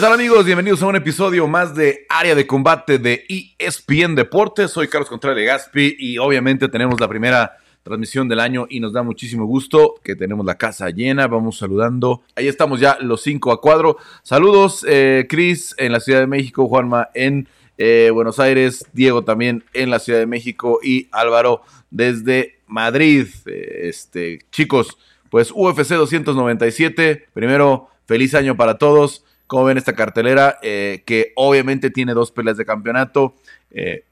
¿Qué tal amigos? Bienvenidos a un episodio más de Área de Combate de ESPN Deportes. Soy Carlos Contreras Gaspi y obviamente tenemos la primera transmisión del año y nos da muchísimo gusto que tenemos la casa llena. Vamos saludando. Ahí estamos ya los cinco a cuadro. Saludos, eh, Cris en la Ciudad de México, Juanma en eh, Buenos Aires, Diego también en la Ciudad de México y Álvaro desde Madrid. Eh, este, chicos, pues UFC 297. Primero, feliz año para todos. ¿Cómo ven esta cartelera? Eh, que obviamente tiene dos peleas de campeonato, eh,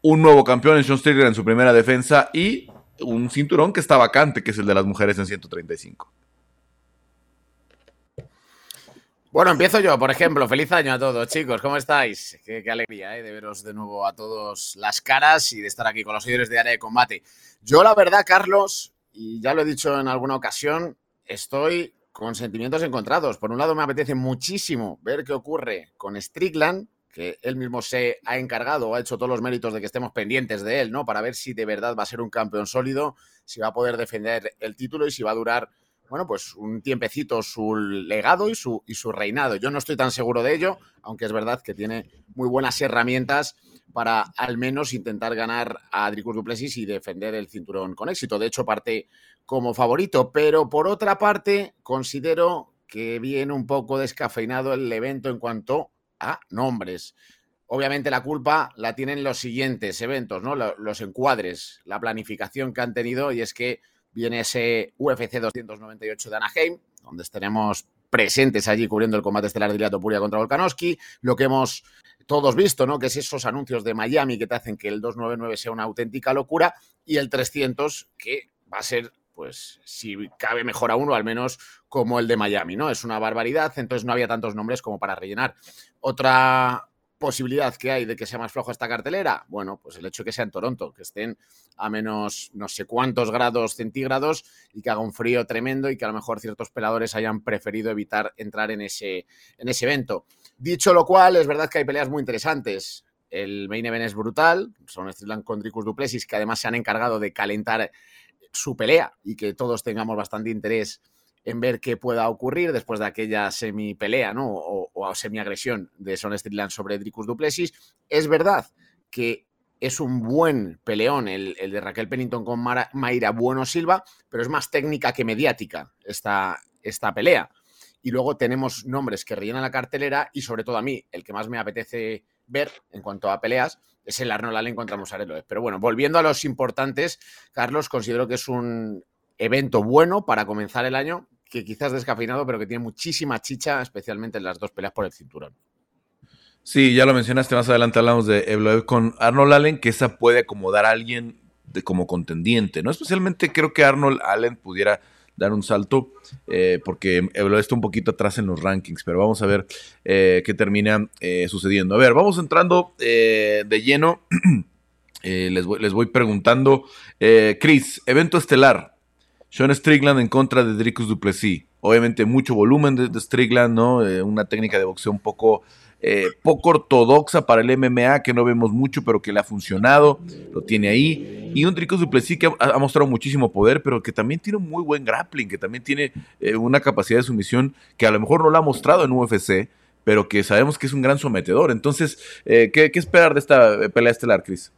un nuevo campeón en Sean Strickland en su primera defensa y un cinturón que está vacante, que es el de las mujeres en 135. Bueno, empiezo yo, por ejemplo. Feliz año a todos, chicos. ¿Cómo estáis? Qué, alegría ¿eh? de veros de nuevo a todos las caras y de estar aquí con los seguidores de área de combate. Yo, la verdad, Carlos, y ya lo he dicho en alguna ocasión, estoy con sentimientos encontrados. Por un lado, me apetece muchísimo ver qué ocurre con Strickland, que él mismo se ha encargado ha hecho todos los méritos de que estemos pendientes de él, ¿no? Para ver si de verdad va a ser un campeón sólido, si va a poder defender el título y si va a durar, bueno, pues un tiempecito su legado y su, y su reinado. Yo no estoy tan seguro de ello, aunque es verdad que tiene muy buenas herramientas para al menos intentar ganar a Dricus Duplessis y defender el cinturón con éxito. De hecho, parte como favorito, pero por otra parte, considero que viene un poco descafeinado el evento en cuanto a nombres. Obviamente la culpa la tienen los siguientes eventos, ¿no? Los encuadres, la planificación que han tenido y es que viene ese UFC 298 de Anaheim, donde estaremos presentes allí cubriendo el combate estelar de Iliato Puria contra Volkanovski, lo que hemos todos visto, ¿no? Que es esos anuncios de Miami que te hacen que el 299 sea una auténtica locura y el 300 que va a ser pues si cabe mejor a uno, al menos como el de Miami, ¿no? Es una barbaridad, entonces no había tantos nombres como para rellenar. Otra posibilidad que hay de que sea más flojo esta cartelera, bueno, pues el hecho de que sea en Toronto, que estén a menos no sé cuántos grados centígrados y que haga un frío tremendo y que a lo mejor ciertos peladores hayan preferido evitar entrar en ese, en ese evento. Dicho lo cual, es verdad que hay peleas muy interesantes. El main event es brutal, son Strickland con Dricus Duplessis, que además se han encargado de calentar su pelea y que todos tengamos bastante interés en ver qué pueda ocurrir después de aquella semi-pelea ¿no? o, semi-agresión de Son Strickland sobre Dricus Duplessis. Es verdad que es un buen peleón el, de Raquel Pennington con Mayra Bueno Silva, pero es más técnica que mediática esta, esta pelea. Y luego tenemos nombres que rellenan la cartelera y sobre todo a mí, el que más me apetece ver en cuanto a peleas es el Arnold Allen contra Musarelo. Pero bueno, volviendo a los importantes, Carlos, considero que es un evento bueno para comenzar el año, que quizás descafeinado, pero que tiene muchísima chicha, especialmente en las dos peleas por el cinturón. Sí, ya lo mencionaste, más adelante hablamos de Evloev con Arnold Allen, que esa puede acomodar a alguien de, como contendiente, ¿no? Especialmente creo que Arnold Allen pudiera dar un salto, eh, porque está un poquito atrás en los rankings, pero vamos a ver eh, qué termina eh, sucediendo. A ver, vamos entrando de lleno. les, voy, les, voy, preguntando. Chris, evento estelar. Sean Strickland en contra de Dricus Duplessis. Obviamente mucho volumen de, Strickland, ¿no? una técnica de boxeo un poco eh, poco ortodoxa para el MMA, que no vemos mucho, pero que le ha funcionado, lo tiene ahí. Y un Dricus Duplessis que ha, mostrado muchísimo poder, pero que también tiene un muy buen grappling, que también tiene eh, una capacidad de sumisión que a lo mejor no lo ha mostrado en UFC, pero que sabemos que es un gran sometedor. Entonces, eh, ¿qué, esperar de esta pelea estelar, Chris?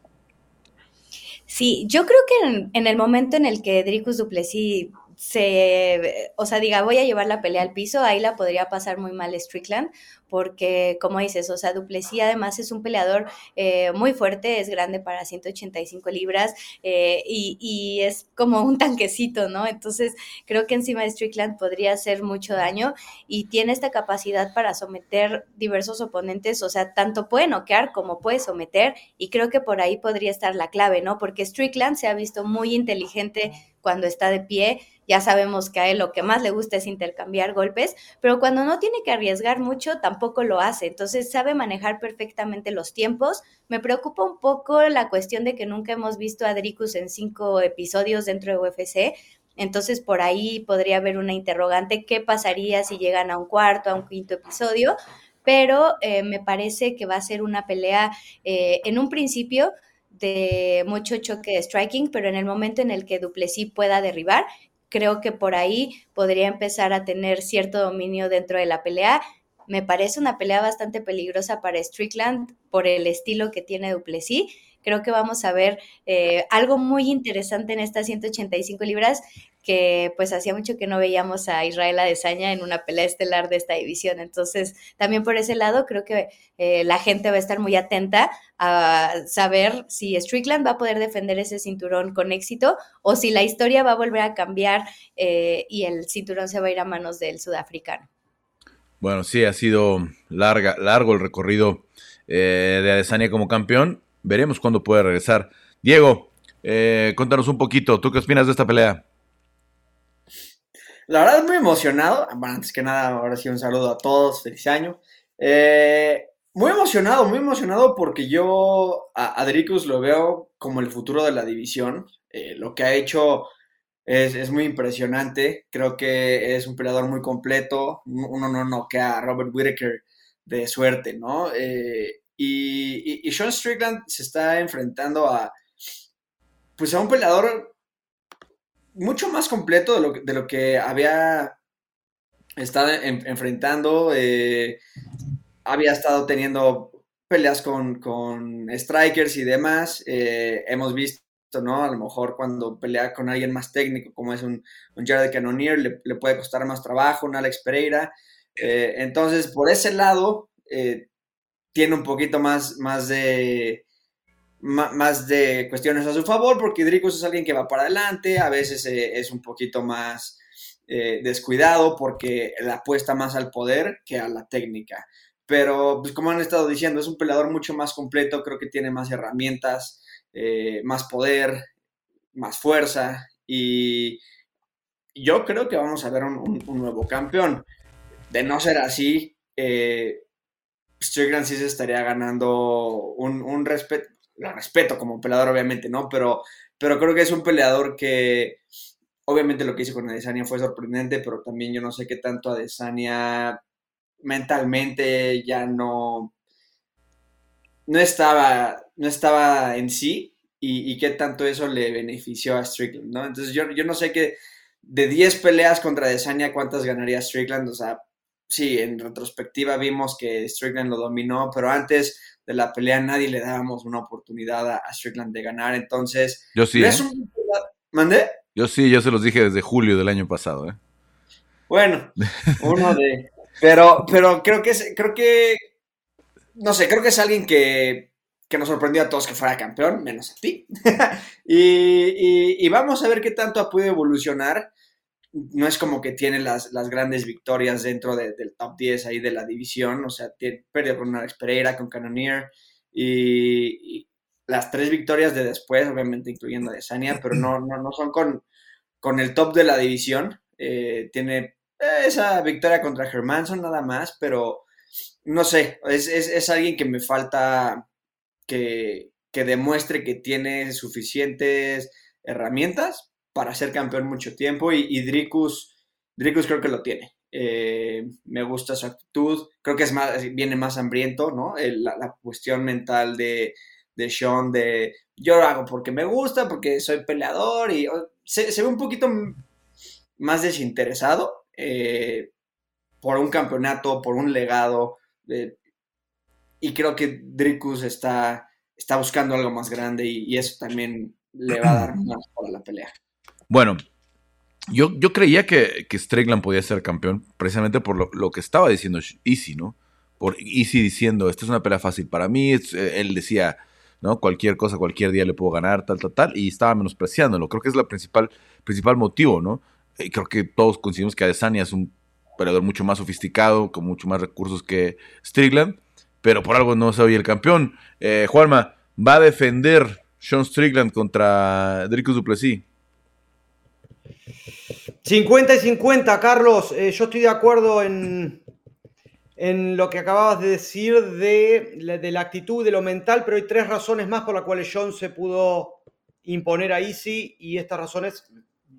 Sí, yo creo que en, el momento en el que Dricus Duplessis se, o sea, diga, voy a llevar la pelea al piso, ahí la podría pasar muy mal Strickland, porque como dices, o sea, Duplessis además es un peleador eh, muy fuerte, es grande para 185 libras eh, y, es como un tanquecito, ¿no? Entonces creo que encima de Strickland podría hacer mucho daño y tiene esta capacidad para someter diversos oponentes, o sea, tanto puede noquear como puede someter y creo que por ahí podría estar la clave, ¿no? Porque Strickland se ha visto muy inteligente cuando está de pie, ya sabemos que a él lo que más le gusta es intercambiar golpes, pero cuando no tiene que arriesgar mucho, tampoco lo hace. Entonces sabe manejar perfectamente los tiempos. Me preocupa un poco la cuestión de que nunca hemos visto a Dricus en cinco episodios dentro de UFC. Entonces por ahí podría haber una interrogante, ¿qué pasaría si llegan a un cuarto, a un quinto episodio? Pero eh, me parece que va a ser una pelea eh, en un principio de mucho choque de striking, pero en el momento en el que Duplessis pueda derribar, creo que por ahí podría empezar a tener cierto dominio dentro de la pelea. Me parece una pelea bastante peligrosa para Strickland por el estilo que tiene Duplessis. Creo que vamos a ver eh, algo muy interesante en estas 185 libras que pues hacía mucho que no veíamos a Israel Adesanya en una pelea estelar de esta división. Entonces, también por ese lado, creo que eh, la gente va a estar muy atenta a saber si Strickland va a poder defender ese cinturón con éxito o si la historia va a volver a cambiar eh, y el cinturón se va a ir a manos del sudafricano. Bueno, sí, ha sido larga, largo el recorrido eh, de Adesanya como campeón. Veremos cuándo puede regresar. Diego, cuéntanos un poquito, ¿tú qué opinas de esta pelea? La verdad, muy emocionado. Bueno, antes que nada, ahora sí un saludo a todos, feliz año. Eh, muy emocionado, muy emocionado porque yo a Adricus lo veo como el futuro de la división. Eh, lo que ha hecho es, muy impresionante. Creo que es un peleador muy completo. Uno no noquea a Robert Whittaker de suerte, ¿no? Eh, y, y, Sean Strickland se está enfrentando a, pues a un peleador mucho más completo de lo, de lo que había estado enfrentando. Eh, había estado teniendo peleas con, con strikers y demás. Eh, hemos visto, ¿no? A lo mejor cuando pelea con alguien más técnico, como es un, un Jared Cannonier, le, puede costar más trabajo, un Alex Pereira. Eh, entonces, por ese lado, tiene un poquito más, más de más de cuestiones a su favor, porque Dricus es alguien que va para adelante, a veces eh, es un poquito más eh, descuidado porque le apuesta más al poder que a la técnica. Pero, pues como han estado diciendo, es un peleador mucho más completo, creo que tiene más herramientas, eh, más poder, más fuerza y yo creo que vamos a ver un, nuevo campeón. De no ser así, Strickland sí se estaría ganando un, un respeto lo respeto como peleador, obviamente, ¿no? Pero, pero creo que es un peleador que, obviamente lo que hizo con Adesanya fue sorprendente, pero también yo no sé qué tanto Adesanya mentalmente ya no, no estaba, no estaba en sí y, qué tanto eso le benefició a Strickland, ¿no? Entonces yo, yo no sé qué, de 10 peleas contra Adesanya, ¿cuántas ganaría Strickland? O sea, sí, en retrospectiva vimos que Strickland lo dominó, pero antes de la pelea nadie le dábamos una oportunidad a, Strickland de ganar. Entonces, yo sí. ¿eh? ¿Mandé? Yo sí, yo se los dije desde julio del año pasado. ¿eh? Bueno, uno de. Pero, pero creo que creo que. No sé, creo que es alguien que, que nos sorprendió a todos que fuera campeón, menos a ti. y, y, vamos a ver qué tanto ha podido evolucionar no es como que tiene las, grandes victorias dentro del top 10 ahí de la división, o sea, perdió con Alex Pereira, con Cannoneer, y, las tres victorias de después, obviamente incluyendo a Desania, pero no, no, no son con, con el top de la división. Eh, tiene esa victoria contra Hermanson nada más, pero no sé, es, alguien que me falta que, que demuestre que tiene suficientes herramientas para ser campeón mucho tiempo y, y Dricus, creo que lo tiene. Eh, me gusta su actitud, creo que es más, viene más hambriento, ¿no? la, cuestión mental de, de Sean de yo lo hago porque me gusta, porque soy peleador y se, ve un poquito más desinteresado eh, por un campeonato, por un legado. Eh, y creo que Dricus está, está buscando algo más grande y, y, eso también le va a dar más para la pelea. Bueno, yo, yo creía que, que Strickland podía ser campeón precisamente por lo, que estaba diciendo Easy, ¿no? Por Easy diciendo, esta es una pelea fácil para mí, eh, él decía, ¿no? Cualquier cosa, cualquier día le puedo ganar, tal, tal, tal, y estaba menospreciándolo. Creo que es el principal, principal motivo, ¿no? Y creo que todos coincidimos que Adesanya es un peleador mucho más sofisticado, con mucho más recursos que Strickland, pero por algo no soy el campeón. Eh, Juanma, ¿va a defender Sean Strickland contra Dricus Duplessis? 50 y 50, Carlos. Eh, yo estoy de acuerdo en, en lo que acababas de decir de, de, la actitud, de lo mental, pero hay tres razones más por las cuales John se pudo imponer a Easy y estas razones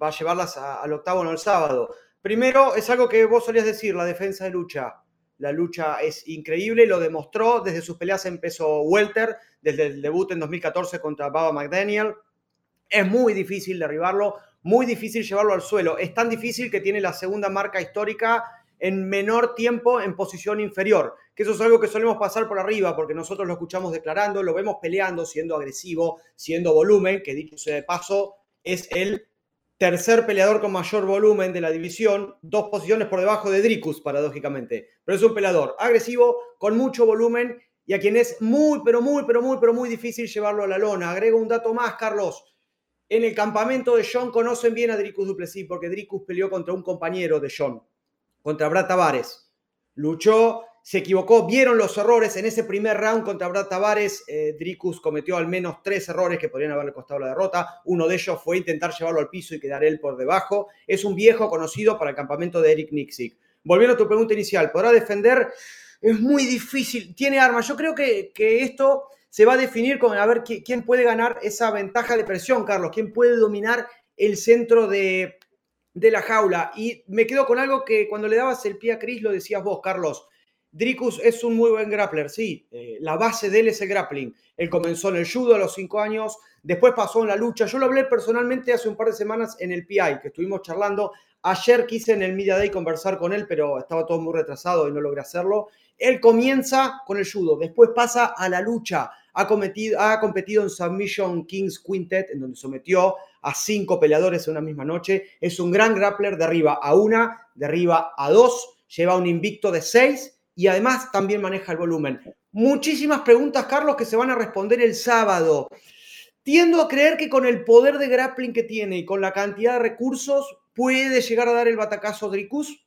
va a llevarlas al octavo, no el sábado. Primero, es algo que vos solías decir, la defensa de lucha. La lucha es increíble, lo demostró desde sus peleas en peso welter, desde el debut en 2014 contra Baba McDaniel. Es muy difícil derribarlo muy difícil llevarlo al suelo. Es tan difícil que tiene la segunda marca histórica en menor tiempo en posición inferior, que eso es algo que solemos pasar por arriba, porque nosotros lo escuchamos declarando, lo vemos peleando, siendo agresivo, siendo volumen, que dicho sea de paso, es el tercer peleador con mayor volumen de la división, dos posiciones por debajo de Dricus, paradójicamente. Pero es un peleador agresivo, con mucho volumen y a quien es muy, pero muy, pero muy, pero muy difícil llevarlo a la lona. Agrego un dato más, Carlos. En el campamento de John conocen bien a Dricus Duplessis porque Dricus peleó contra un compañero de John, contra Brad Tavares. Luchó, se equivocó, vieron los errores. En ese primer round contra Brad Tavares, eh, Dricus cometió al menos tres errores que podrían haberle costado la derrota. Uno de ellos fue intentar llevarlo al piso y quedar él por debajo. Es un viejo conocido para el campamento de Eric Nixik. Volviendo a tu pregunta inicial, ¿podrá defender? Es muy difícil. Tiene armas. Yo creo que, que esto se va a definir con a ver quién puede ganar esa ventaja de presión, Carlos, quién puede dominar el centro de, la jaula. Y me quedo con algo que cuando le dabas el pie a Chris lo decías vos, Carlos. Dricus es un muy buen grappler, sí. Eh, la base de él es el grappling. Él comenzó en el judo a los cinco años, después pasó en la lucha. Yo lo hablé personalmente hace un par de semanas en el PI, que estuvimos charlando. Ayer quise en el Media Day conversar con él, pero estaba todo muy retrasado y no logré hacerlo. Él comienza con el judo, después pasa a la lucha, ha, cometido, ha competido en Submission Kings Quintet, en donde sometió a cinco peleadores en una misma noche. Es un gran grappler de arriba a una, de arriba a dos, lleva un invicto de seis y además también maneja el volumen. Muchísimas preguntas, Carlos, que se van a responder el sábado. Tiendo a creer que con el poder de grappling que tiene y con la cantidad de recursos puede llegar a dar el batacazo Dricus,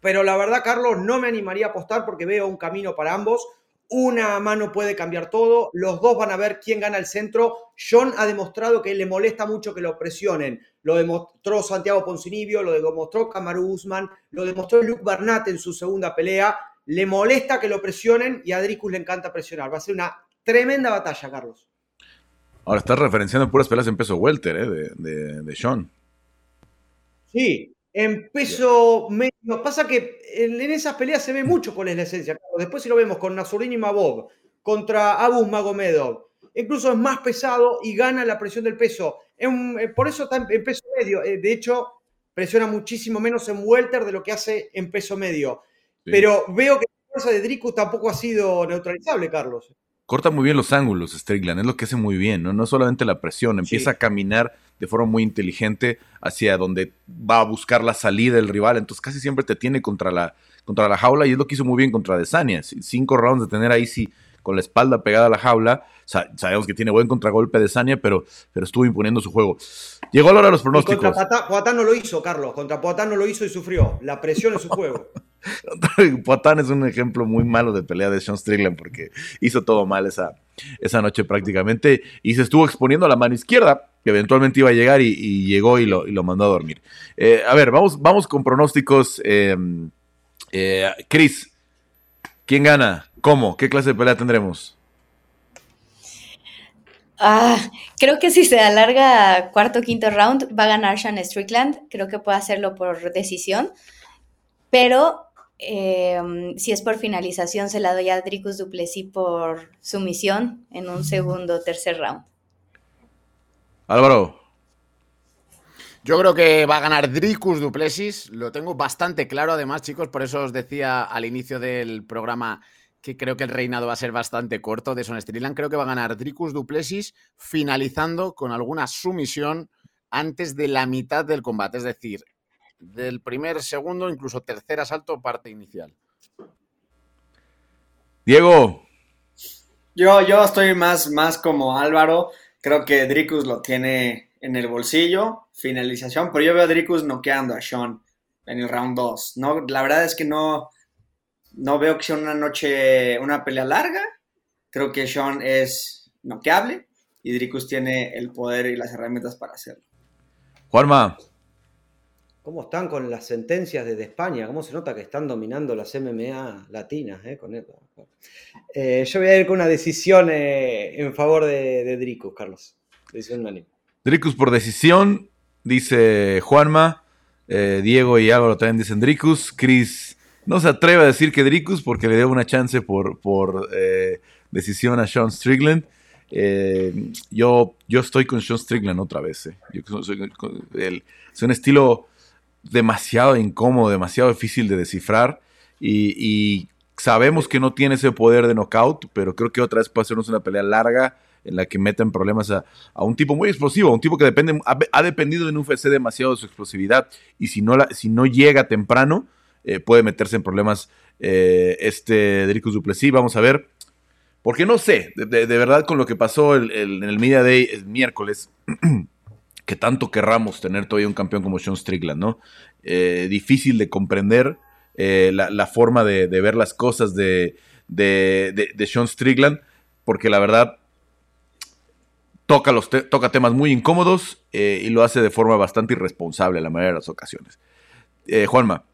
pero la verdad, Carlos, no me animaría a apostar porque veo un camino para ambos. Una mano puede cambiar todo. Los dos van a ver quién gana el centro. John ha demostrado que le molesta mucho que lo presionen. Lo demostró Santiago Poncinibio, lo demostró Kamaru Usman, lo demostró Luke Barnett en su segunda pelea. Le molesta que lo presionen y a Dricus le encanta presionar. Va a ser una tremenda batalla, Carlos. Ahora estás referenciando puras peleas en peso welter ¿eh? de, de, de Sean. Sí, en peso medio. Pasa que en, esas peleas se ve mucho cuál es la esencia. Después si lo vemos con Nasurin y Mabov contra Abus Magomedov, incluso es más pesado y gana la presión del peso. Eh, por eso está en, peso medio. Eh, de hecho, presiona muchísimo menos en welter de lo que hace en peso medio. Pero veo que la fuerza de Dricus tampoco ha sido neutralizable, Carlos corta muy bien los ángulos, Strickland, es lo que hace muy bien, ¿no? No solamente la presión, empieza a caminar de forma muy inteligente hacia donde va a buscar la salida del rival, entonces casi siempre te tiene contra la, contra la jaula y es lo que hizo muy bien contra Desania. Cinco rounds de tener ahí sí con la espalda pegada a la jaula. sabemos que tiene buen contragolpe de Sania, pero, pero estuvo imponiendo su juego. Llegó la hora de los pronósticos. Y contra Poatán no lo hizo, Carlos. Contra Poatán no lo hizo y sufrió. La presión en su juego. Poatán es un ejemplo muy malo de pelea de Sean Strickland porque hizo todo mal esa, esa noche prácticamente y se estuvo exponiendo a la mano izquierda que eventualmente iba a llegar y, llegó y lo, lo, mandó a dormir. Eh, a ver, vamos, vamos con pronósticos. Em, eh, Chris, ¿quién gana? ¿Cómo? ¿Qué clase de pelea tendremos? Ah, creo que si se alarga cuarto o quinto round va a ganar Sean Strickland. Creo que puede hacerlo por decisión. Pero em, si es por finalización, se la doy a Dricus Duplessis por sumisión en un segundo o tercer round. Álvaro. Yo creo que va a ganar Dricus Duplessis. Lo tengo bastante claro, además, chicos. Por eso os decía al inicio del programa que creo que el reinado va a ser bastante corto de Son Strickland. Creo que va a ganar Dricus Duplessis, finalizando con alguna sumisión antes de la mitad del combate. Es decir, del primer, segundo, incluso tercer asalto, parte inicial. Diego. Yo, yo estoy más, más como Álvaro. Creo que Dricus lo tiene en el bolsillo, finalización, pero yo veo a Dricus noqueando a Sean en el round 2. No, la verdad es que no, no veo que sea una noche, una pelea larga. Creo que Sean es noqueable y Dricus tiene el poder y las herramientas para hacerlo. Juanma. ¿Cómo están con las sentencias desde España? ¿Cómo se nota que están dominando las MMA latinas? Eh, con eh, yo voy a ir con una decisión eh, en favor de, Dricus, Carlos. Decisión unánime. Dricus por decisión, dice Juanma. Diego y Álvaro también dicen Dricus. Chris no se atreve a decir que Dricus porque le dio una chance por, por decisión a Sean Strickland. yo, yo estoy con Sean Strickland otra vez. es un estilo demasiado incómodo, demasiado difícil de descifrar y, sabemos que no tiene ese poder de knockout, pero creo que otra vez puede hacernos una pelea larga en la que meten problemas a, un tipo muy explosivo, a un tipo que depende, ha, dependido en UFC demasiado de su explosividad y si no, la, si no llega temprano, eh, puede meterse en problemas eh, este Dricus Duplessis. Vamos a ver, porque no sé, de, verdad con lo que pasó en el Media Day el miércoles, que tanto querramos tener todavía un campeón como Sean Strickland, ¿no? Eh, difícil de comprender eh, la, forma de, ver las cosas de, de, Sean Strickland, porque la verdad toca, los toca temas muy incómodos eh, y lo hace de forma bastante irresponsable la mayoría de las ocasiones. Juanma.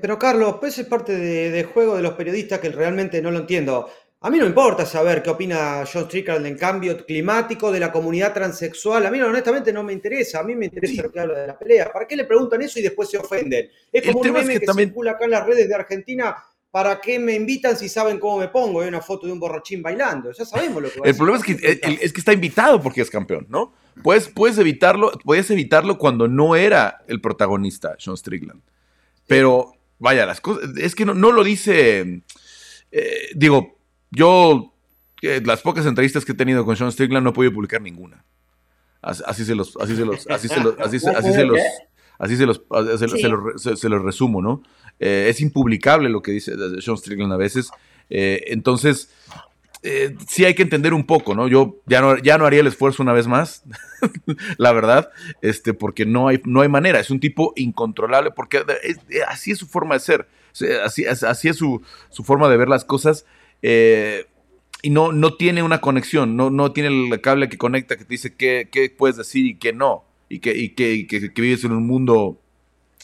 pero Carlos, pues es parte de, juego de los periodistas que realmente no lo entiendo. A mí no me importa saber qué opina John Strickland del cambio climático, de la comunidad transexual. A mí honestamente no me interesa. A mí me interesa lo que habla de la pelea. ¿Para qué le preguntan eso y después se ofenden? Es como un meme que, circula acá en las redes de Argentina. ¿Para qué me invitan si saben cómo me pongo? Hay una foto de un borrachín bailando. Ya sabemos lo que va El problema es que, es que está invitado porque es campeón, ¿no? Puedes, puedes evitarlo, puedes evitarlo cuando no era el protagonista, John Strickland. Pero, vaya, las cosas. Es que no, lo dice. Eh, digo, yo, las pocas entrevistas que he tenido con Sean Strickland no he podido publicar ninguna. Así, se los, así se los, así se los, así se, los, así se los, se, los, resumo, ¿no? Eh, es impublicable lo que dice Sean Strickland a veces. Eh, entonces, eh, sí hay que entender un poco, ¿no? Yo ya no, ya no haría el esfuerzo una vez más, la verdad, este, porque no hay, no hay manera. Es un tipo incontrolable, porque así es su forma de ser, así, así es su, su forma de ver las cosas. Eh, y no, no tiene una conexión, no, no tiene el cable que conecta, que te dice qué, puedes decir y qué no, y que, y que, que, vives en un mundo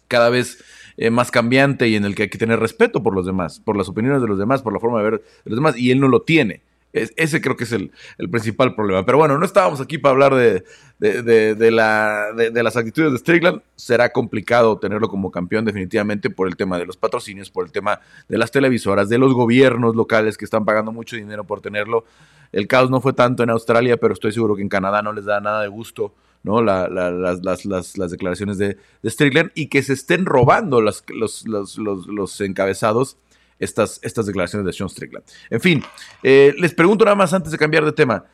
cada vez eh, más cambiante y en el que hay que tener respeto por los demás, por las opiniones de los demás, por la forma de ver de los demás, y él no lo tiene ese creo que es el, principal problema. Pero bueno, no estábamos aquí para hablar de, de, la, de, las actitudes de Strickland. Será complicado tenerlo como campeón definitivamente por el tema de los patrocinios, por el tema de las televisoras, de los gobiernos locales que están pagando mucho dinero por tenerlo. El caos no fue tanto en Australia, pero estoy seguro que en Canadá no les da nada de gusto ¿no? las, las, declaraciones de, Strickland y que se estén robando los, los, los encabezados estas, estas declaraciones de Sean Strickland. En fin, eh, les pregunto nada más antes de cambiar de tema.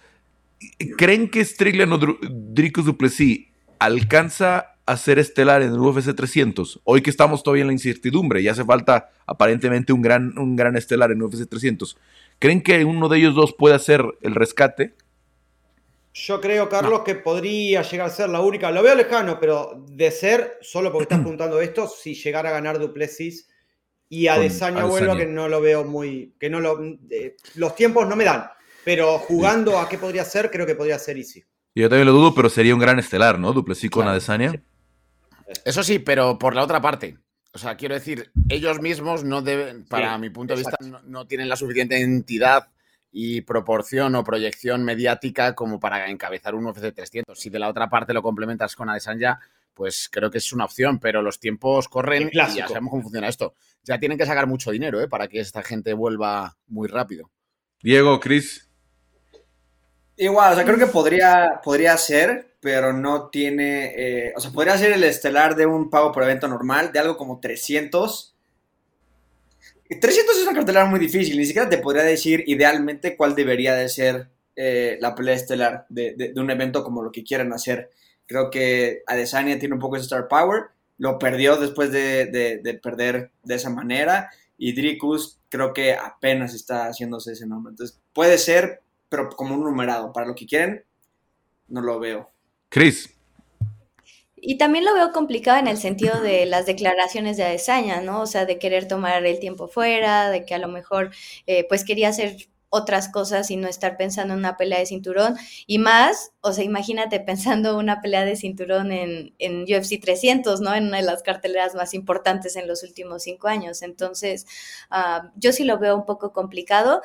¿Creen que Strickland o Dricus Duplessis alcanza a ser estelar en el UFC 300? Hoy que estamos todavía en la incertidumbre y hace falta aparentemente un gran, un gran estelar en UFC 300. ¿Creen que uno de ellos dos puede hacer el rescate? Yo creo, Carlos, que podría llegar a ser la única. Lo veo lejano, pero de ser, solo porque estás preguntando esto, si llegara a ganar Duplessis, y a Desaña vuelvo que no lo veo muy. que no lo. Eh, los tiempos no me dan. Pero jugando a qué podría ser, creo que podría ser Easy. Yo también lo dudo, pero sería un gran estelar, ¿no? Duplessis con Adesanya. Eso sí, pero por la otra parte. O sea, quiero decir, ellos mismos no deben, para mi punto de vista, no, tienen la suficiente entidad y proporción o proyección mediática como para encabezar un UFC 300. Si de la otra parte lo complementas con Adesanya, pues creo que es una opción, pero los tiempos corren y ya sabemos cómo funciona esto. Ya tienen que sacar mucho dinero ¿eh? para que esta gente vuelva muy rápido. Diego, Chris. Igual, o sea, creo que podría, podría ser, pero no tiene, eh, o sea, podría ser el estelar de un pago por evento normal, de algo como 300. 300 es una cartelera muy difícil, ni siquiera te podría decir idealmente cuál debería de ser eh, la pelea estelar de, de, un evento como lo que quieran hacer. Creo que Adesanya tiene un poco de star power. Lo perdió después de, perder de esa manera. Y Dricus creo que apenas está haciéndose ese nombre. Entonces puede ser, pero como un numerado. Para lo que quieren, no lo veo. Chris. Y también lo veo complicado en el sentido de las declaraciones de Adesanya, ¿no? O sea, de querer tomar el tiempo fuera, de que a lo mejor eh, pues quería hacer otras cosas y no estar pensando en una pelea de cinturón. Y más, o sea, imagínate pensando una pelea de cinturón en, en UFC 300, ¿no? En una de las carteleras más importantes en los últimos cinco años. Entonces, ah, yo sí lo veo un poco complicado.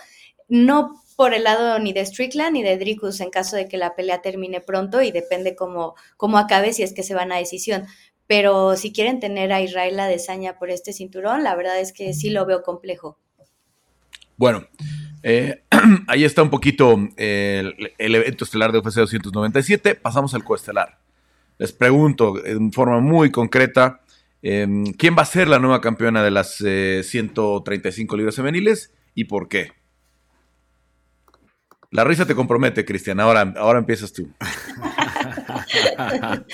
No por el lado ni de Strickland ni de Dricus en caso de que la pelea termine pronto y depende cómo, cómo acabe si es que se van a decisión. Pero si quieren tener a Israel la desaña por este cinturón, la verdad es que sí lo veo complejo. Bueno, eh, ahí está un poquito el, evento estelar de UFC 297. Pasamos al coestelar. les pregunto en forma muy concreta, em, ¿quién va a ser la nueva campeona de las 135 libras femeniles y por qué? La risa te compromete, Cristian. Ahora, ahora empiezas tú.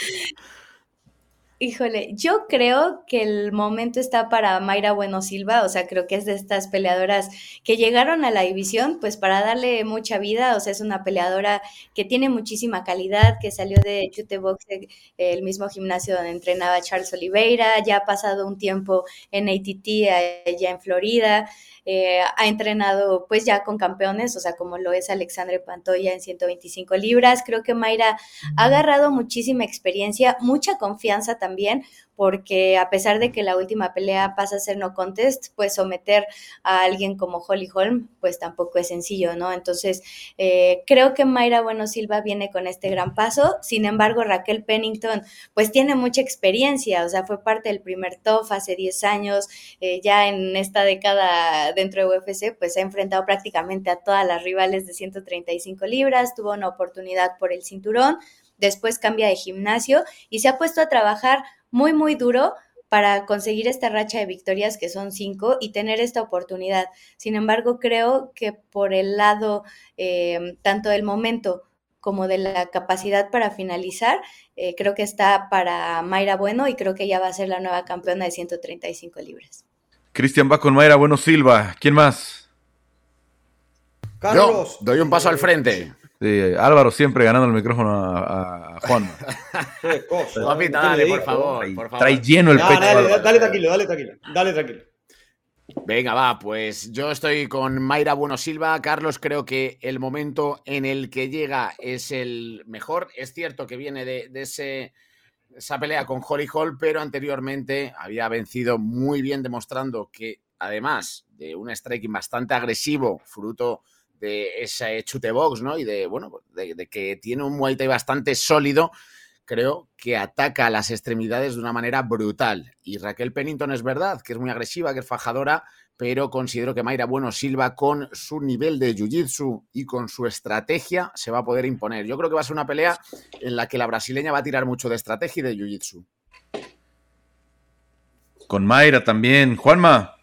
Híjole, yo creo que el momento está para Mayra Bueno Silva, o sea, creo que es de estas peleadoras que llegaron a la división, pues para darle mucha vida, o sea, es una peleadora que tiene muchísima calidad, que salió de Chute Box, el mismo gimnasio donde entrenaba Charles Oliveira, ya ha pasado un tiempo en ATT allá en Florida, eh, ha entrenado pues ya con campeones, o sea, como lo es Alexandre Pantoya en 125 libras. Creo que Mayra ha agarrado muchísima experiencia, mucha confianza también, porque a pesar de que la última pelea pasa a ser no contest, pues someter a alguien como Holly Holm, pues tampoco es sencillo, ¿no? Entonces, eh, creo que Mayra Bueno Silva viene con este gran paso, sin embargo, Raquel Pennington, pues tiene mucha experiencia, o sea, fue parte del primer TOF hace 10 años, eh, ya en esta década dentro de UFC, pues ha enfrentado prácticamente a todas las rivales de 135 libras, tuvo una oportunidad por el cinturón, después cambia de gimnasio y se ha puesto a trabajar muy, muy duro para conseguir esta racha de victorias que son cinco y tener esta oportunidad. Sin embargo, creo que por el lado eh, tanto del momento como de la capacidad para finalizar, eh, creo que está para Mayra Bueno y creo que ella va a ser la nueva campeona de 135 libras. Cristian va con Mayra Bueno Silva. ¿Quién más? Carlos. doy un paso al frente. Álvaro siempre ganando el micrófono a, Juan. dale, por favor, por favor. Trae lleno el pecho. Dale, dale, tranquilo, dale tranquilo. Dale tranquilo. Venga, va, pues yo estoy con Mayra Bueno Silva. Carlos, creo que el momento en el que llega es el mejor. Es cierto que viene de, ese, esa pelea con Holly Hall, pero anteriormente había vencido muy bien, demostrando que además de un striking bastante agresivo, fruto de ese chute box, ¿no? Y de, bueno, de, que tiene un Muay Thai bastante sólido, creo que ataca a las extremidades de una manera brutal. Y Raquel Pennington es verdad que es muy agresiva, que es fajadora, pero considero que Mayra Bueno Silva con su nivel de jiu-jitsu y con su estrategia se va a poder imponer. Yo creo que va a ser una pelea en la que la brasileña va a tirar mucho de estrategia y de jiu-jitsu. Con Mayra también. Juanma.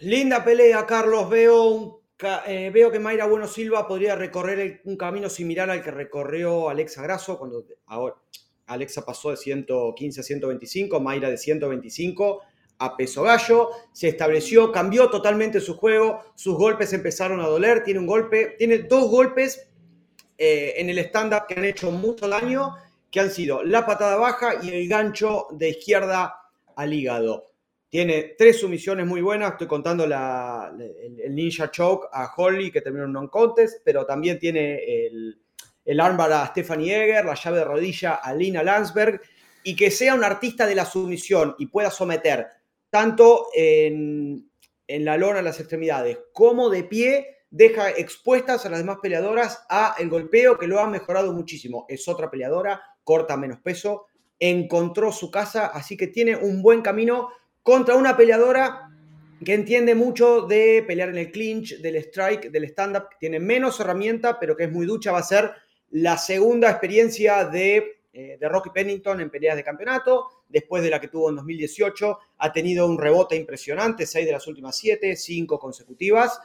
Linda pelea, Carlos. Veo un eh, veo que Mayra Bueno Silva podría recorrer un camino similar al que recorrió Alexa Grasso cuando ahora Alexa pasó de 115 a 125, Mayra de 125 a peso gallo, se estableció, cambió totalmente su juego, sus golpes empezaron a doler, tiene un golpe, tiene dos golpes eh, en el stand-up que han hecho mucho daño, que han sido la patada baja y el gancho de izquierda al hígado. Tiene tres sumisiones muy buenas. Estoy contando el, Ninja Choke a Holly, que terminó en non-contest, pero también tiene el, el armbar a Stephanie Eger, la llave de rodilla a Lina Landsberg, y que sea un artista de la sumisión y pueda someter tanto en, en la lona, en las extremidades, como de pie, deja expuestas a las demás peleadoras a el golpeo, que lo ha mejorado muchísimo. Es otra peleadora, corta menos peso, encontró su casa, así que tiene un buen camino contra una peleadora que entiende mucho de pelear en el clinch, del strike, del stand-up, que tiene menos herramienta, pero que es muy ducha. Va a ser la segunda experiencia de, eh, de, Rocky Pennington en peleas de campeonato, después de la que tuvo en 2018. Ha tenido un rebote impresionante, seis de las últimas siete, cinco consecutivas.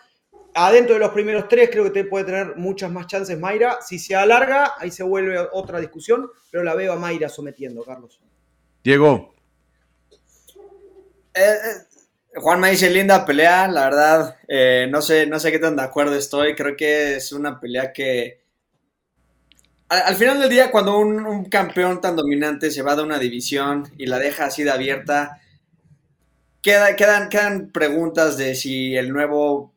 Adentro de los primeros tres creo que te puede tener muchas más chances Mayra. Si se alarga, ahí se vuelve otra discusión, pero la veo a Mayra sometiendo, Carlos. Diego, eh, eh, Juan me dice linda pelea, la verdad, eh, no, sé, no sé qué tan de acuerdo estoy, creo que es una pelea que al, final del día cuando un, campeón tan dominante se va de una división y la deja así de abierta, queda, quedan, quedan preguntas de si el nuevo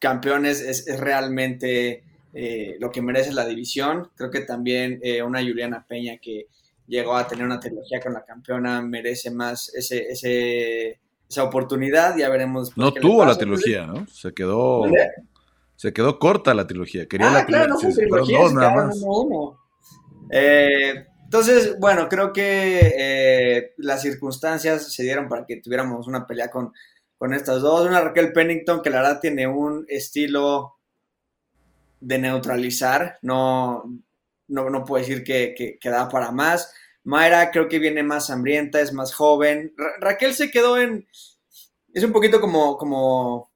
campeón es, realmente lo que merece la división, creo que también una Juliana Peña que llegó a tener una trilogía con la campeona, merece más ese, ese, esa oportunidad, ya veremos. No tuvo la trilogía, ¿no? Se quedó, se quedó corta la trilogía. Quería ah, la claro, trilogía, dos nada más. Eh, entonces, bueno, creo que eh, las circunstancias se dieron para que tuviéramos una pelea con, con estas dos. Una Raquel Pennington que la verdad tiene un estilo de neutralizar, no, no, no puedo decir que, que, da para más. Mayra creo que viene más hambrienta, es más joven. Raquel se quedó en... Es un poquito como, como,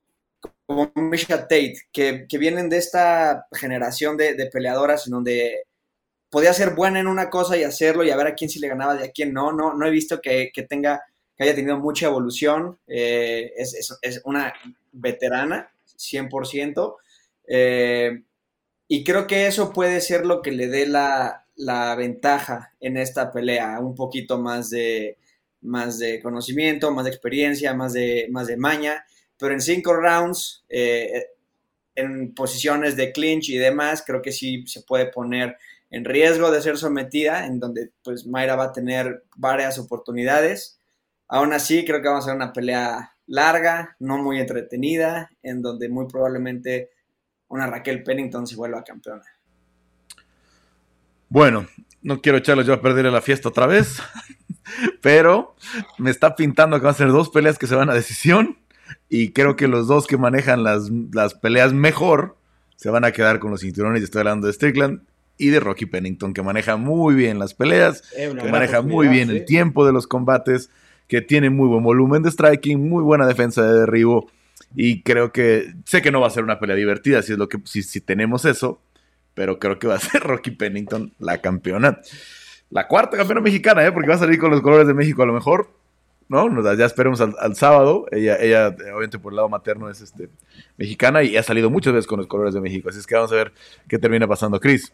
como Misha Tate, que, vienen de esta generación de, peleadoras en donde podía ser buena en una cosa y hacerlo y a ver a quién sí le ganaba y a quién no. No, no he visto que, tenga, que haya tenido mucha evolución. Eh, es, es, una veterana, 100%. Eh, y creo que eso puede ser lo que le dé la, la ventaja en esta pelea, un poquito más de, más de conocimiento, más de experiencia, más de, más de maña, pero en cinco rounds, eh, en posiciones de clinch y demás, creo que sí se puede poner en riesgo de ser sometida, en donde pues Mayra va a tener varias oportunidades. Aún así, creo que vamos a ser una pelea larga, no muy entretenida, en donde muy probablemente una Raquel Pennington se vuelva campeona. Bueno, no quiero echarles yo a perder la fiesta otra vez, pero me está pintando que van a ser dos peleas que se van a decisión y creo que los dos que manejan las, peleas mejor se van a quedar con los cinturones. Estoy hablando de Strickland y de Rocky Pennington, que maneja muy bien las peleas, que maneja muy bien el tiempo de los combates, que tiene muy buen volumen de striking, muy buena defensa de derribo. Y creo que sé que no va a ser una pelea divertida si es lo que si, si tenemos eso, pero creo que va a ser Rocky Pennington la campeona. La cuarta campeona mexicana, ¿eh? porque va a salir con los colores de México a lo mejor. ¿no? ya esperemos al, sábado. Ella, ella, obviamente, por el lado materno es este, mexicana y ha salido muchas veces con los colores de México. Así es que vamos a ver qué termina pasando, Chris.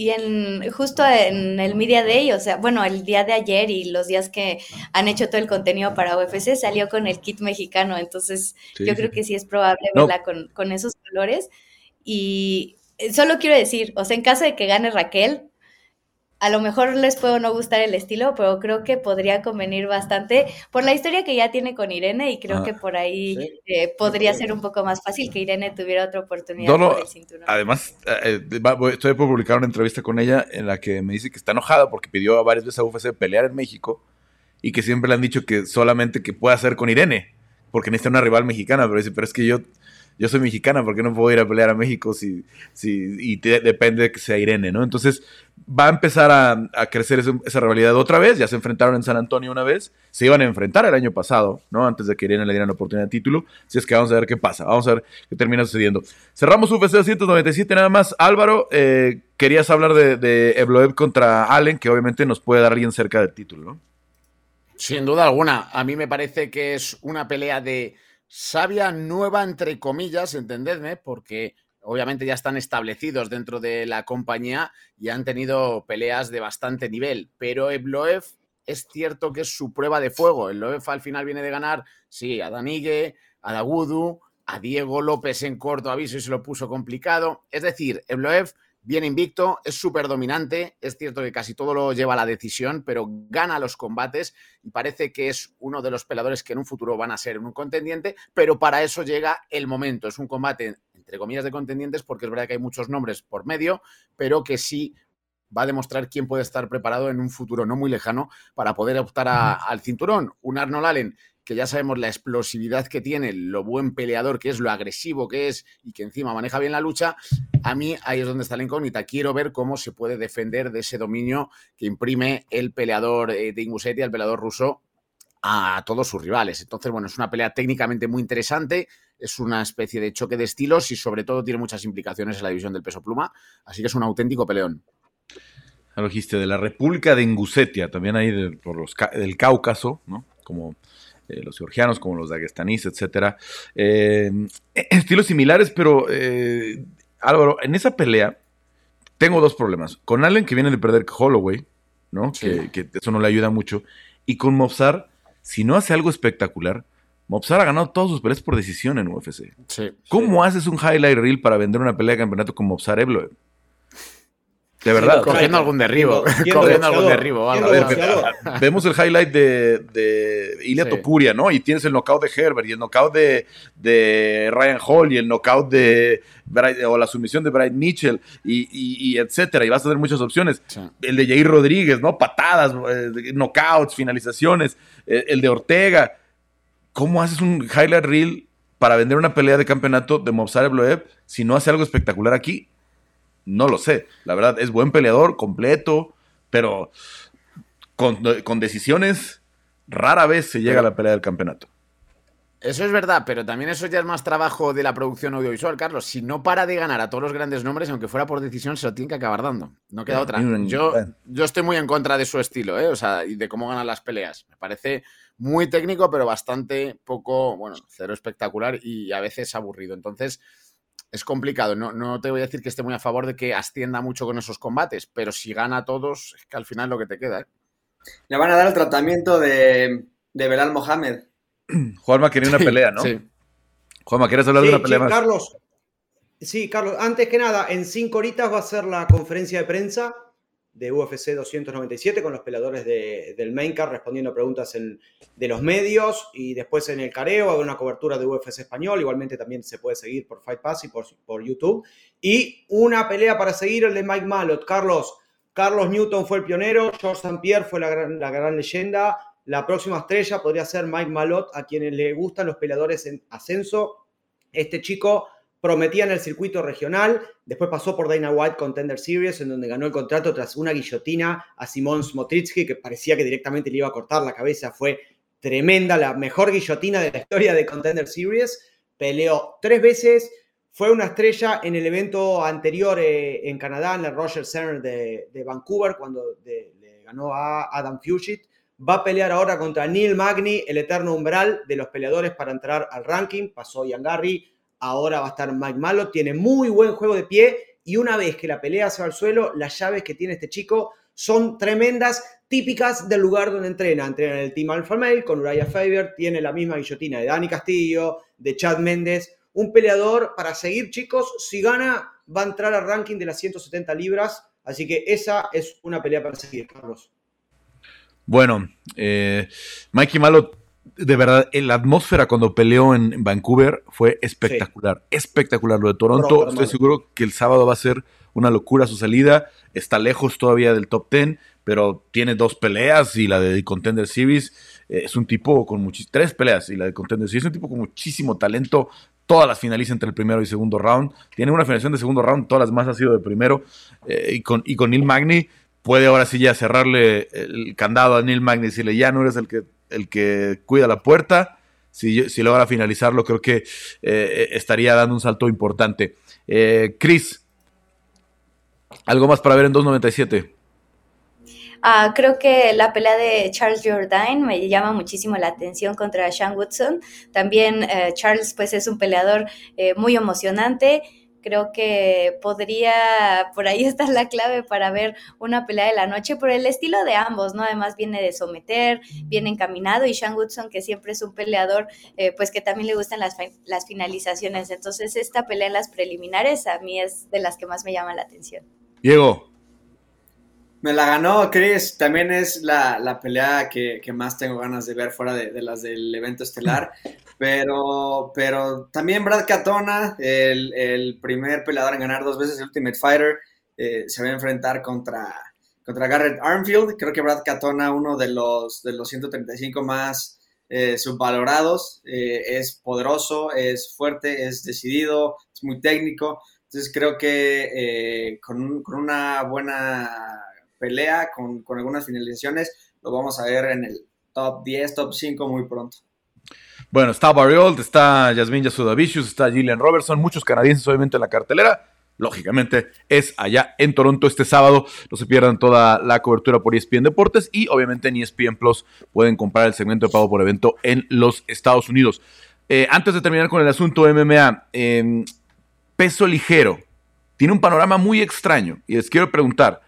Y en, justo en el Media Day, o sea, bueno, el día de ayer y los días que han hecho todo el contenido para UFC, salió con el kit mexicano. Entonces, yo creo que sí es probable verla con, con esos colores. Y solo quiero decir, o sea, en caso de que gane Raquel, a lo mejor les puedo no gustar el estilo, pero creo que podría convenir bastante por la historia que ya tiene con Irene y creo ah, que por ahí eh, podría ser un poco más fácil que Irene tuviera otra oportunidad por el cinturón. Además, eh, estoy por publicar una entrevista con ella en la que me dice que está enojada porque pidió varias veces a UFC pelear en México y que siempre le han dicho que solamente que pueda hacer con Irene porque necesita una rival mexicana, pero dice, pero es que yo yo soy mexicana, ¿por qué no puedo ir a pelear a México si, si y depende de que sea Irene, ¿no? Entonces va a empezar a, crecer esa, rivalidad otra vez, ya se enfrentaron en San Antonio una vez, se iban a enfrentar el año pasado, ¿no? Antes de que Irene le dieran la oportunidad de título, así es que vamos a ver qué pasa, vamos a ver qué termina sucediendo. Cerramos UFC 297 nada más, Álvaro, eh, querías hablar de, de contra Allen, que obviamente nos puede dar alguien cerca del título, ¿no? Sin duda alguna, a mí me parece que es una pelea de sabia nueva, entre comillas, entendedme, porque obviamente ya están establecidos dentro de la compañía y han tenido peleas de bastante nivel, pero Ebloev es cierto que es su prueba de fuego. Ebloev al final viene de ganar, sí, a Danigue, a Dagudu, a Diego López en corto aviso y se lo puso complicado. Es decir, Ebloev Viene invicto, es súper dominante, es cierto que casi todo lo lleva a la decisión, pero gana los combates y parece que es uno de los peleadores que en un futuro van a ser un contendiente, pero para eso llega el momento. Es un combate, entre comillas, de contendientes, porque es verdad que hay muchos nombres por medio, pero que sí va a demostrar quién puede estar preparado en un futuro no muy lejano para poder optar al cinturón. Un Arnold Allen que ya sabemos la explosividad que tiene, lo buen peleador que es, lo agresivo que es y que encima maneja bien la lucha, a mí ahí es donde está la incógnita. Quiero ver cómo se puede defender de ese dominio que imprime el peleador eh, de Ingusetia, el peleador ruso, a todos sus rivales. Entonces, bueno, es una pelea técnicamente muy interesante, es una especie de choque de estilos y sobre todo tiene muchas implicaciones en la división del peso pluma, así que es un auténtico peleón. Lo dijiste, de la República de Ingusetia, también ahí por los, del Cáucaso, ¿no? Como eh, los georgianos como los daguestanís, etcétera. Eh, estilos similares, pero eh, Álvaro, en esa pelea tengo dos problemas. Con Allen, que viene de perder Holloway, ¿no? Que, eso no le ayuda mucho. Y con Mobsar, si no hace algo espectacular, Mobsar ha ganado todos sus peleas por decisión en UFC. ¿Cómo haces un highlight reel para vender una pelea de campeonato con Mobsar Eblo? De verdad. Cogiendo algún derribo. Cogiendo algún derribo. vemos el highlight de, de Ilya Topuria, ¿no? Y tienes el knockout de Herbert y el knockout de, de Ryan Hall y el knockout de. o la sumisión de Brian Mitchell y, y, etcétera. Y vas a tener muchas opciones. El de Jair Rodríguez, ¿no? Patadas, eh, knockouts, finalizaciones. Eh, el de Ortega. ¿Cómo haces un highlight reel para vender una pelea de campeonato de Movsar Bloeb si no hace algo espectacular aquí? No lo sé. La verdad, es buen peleador, completo, pero con, decisiones, rara vez se llega a la pelea del campeonato. Eso es verdad, pero también eso ya es más trabajo de la producción audiovisual, Carlos. Si no para de ganar a todos los grandes nombres, aunque fuera por decisión, se lo tiene que acabar dando. No queda otra. Yo, yo estoy muy en contra de su estilo, ¿eh? O sea, y de cómo ganan las peleas. Me parece muy técnico, pero bastante poco, bueno, cero espectacular y a veces aburrido. Entonces, es complicado. No, no te voy a decir que esté muy a favor de que ascienda mucho con esos combates, pero si gana a todos, es que al final lo que te queda. ¿eh? Le van a dar el tratamiento de, de Belal Mohamed. Juanma quería una pelea, ¿no? Sí. Juanma, ¿quieres hablar de una pelea más? Carlos, sí, Carlos, antes que nada, en cinco horitas va a ser la conferencia de prensa de UFC 297 con los peleadores del main card respondiendo preguntas de los medios y después en el careo hay una cobertura de UFC español, igualmente también se puede seguir por Fight Pass y por, por YouTube. Y una pelea para seguir el de Mike Malott. Carlos, Carlos Newton fue el pionero, George St. Pierre fue la gran, la gran leyenda. La próxima estrella podría ser Mike Malott, a quienes le gustan los peleadores en ascenso. Este chico prometía en el circuito regional, después pasó por Dana White Contender Series, en donde ganó el contrato tras una guillotina a Simon Smotritsky, que parecía que directamente le iba a cortar la cabeza. Fue tremenda, la mejor guillotina de la historia de Contender Series. Peleó tres veces, fue una estrella en el evento anterior eh, en Canadá, en el Roger Center de, Vancouver, cuando le ganó a Adam Fugit. Va a pelear ahora contra Neil Magny, el eterno umbral de los peleadores para entrar al ranking. Pasó Ian Garry, ahora va a estar Mike Malo, tiene muy buen juego de pie y una vez que la pelea se va al suelo, las llaves que tiene este chico son tremendas, típicas del lugar donde entrena. Entrena en el Team Alpha Male con Uriah Faber, tiene la misma guillotina de Dani Castillo, de Chad Méndez, un peleador para seguir chicos, si gana va a entrar al ranking de las 170 libras, así que esa es una pelea para seguir, Carlos. Bueno, eh, Mikey Malo de verdad, la atmósfera cuando peleó en, Vancouver fue espectacular. Espectacular. Lo de Toronto, estoy seguro que el sábado va a ser una locura su salida. Está lejos todavía del top 10, pero tiene dos peleas y la de Contender Series eh, es un tipo con muchísimas. Tres peleas y la de Contender Series es un tipo con muchísimo talento. Todas las finaliza entre el primero y segundo round. Tiene una finalización de segundo round, todas las más ha sido de primero. Eh, y, con, y con Neil Magny puede ahora sí ya cerrarle el candado a Neil Magny y decirle, ya no eres el que el que cuida la puerta. Si, logra finalizarlo, creo que eh, estaría dando un salto importante. Eh, Chris, ¿algo más para ver en 297? Ah, creo que la pelea de Charles Jourdain me llama muchísimo la atención contra Sean Woodson. También eh, Charles pues es un peleador muy emocionante creo que podría por ahí estar la clave para ver una pelea de la noche por el estilo de ambos, ¿no? Además viene de someter, viene encaminado y Sean Woodson que siempre es un peleador, eh, pues que también le gustan las, las finalizaciones. Entonces esta pelea en las preliminares a mí es de las que más me llama la atención. Diego. Me la ganó Chris, también es la, pelea que, más tengo ganas de ver fuera de, de las del evento estelar. Pero, pero también Brad Katona, el, primer peleador en ganar dos veces el Ultimate Fighter, eh, se va a enfrentar contra, contra Garrett Armfield. Creo que Brad Katona, uno de los, de los 135 más eh, subvalorados, eh, es poderoso, es fuerte, es decidido, es muy técnico. Entonces creo que con, con, una buena pelea, con, con algunas finalizaciones, lo vamos a ver en el top 10, top 5 muy pronto. Bueno, está Barry Old, está Yasmin Yasudavicius, está Gillian Robertson, muchos canadienses obviamente en la cartelera. Lógicamente es allá en Toronto este sábado. No se pierdan toda la cobertura por ESPN Deportes y obviamente en ESPN Plus pueden comprar el segmento de pago por evento en los Estados Unidos. Eh, antes de terminar con el asunto MMA, em, peso ligero tiene un panorama muy extraño y les quiero preguntar,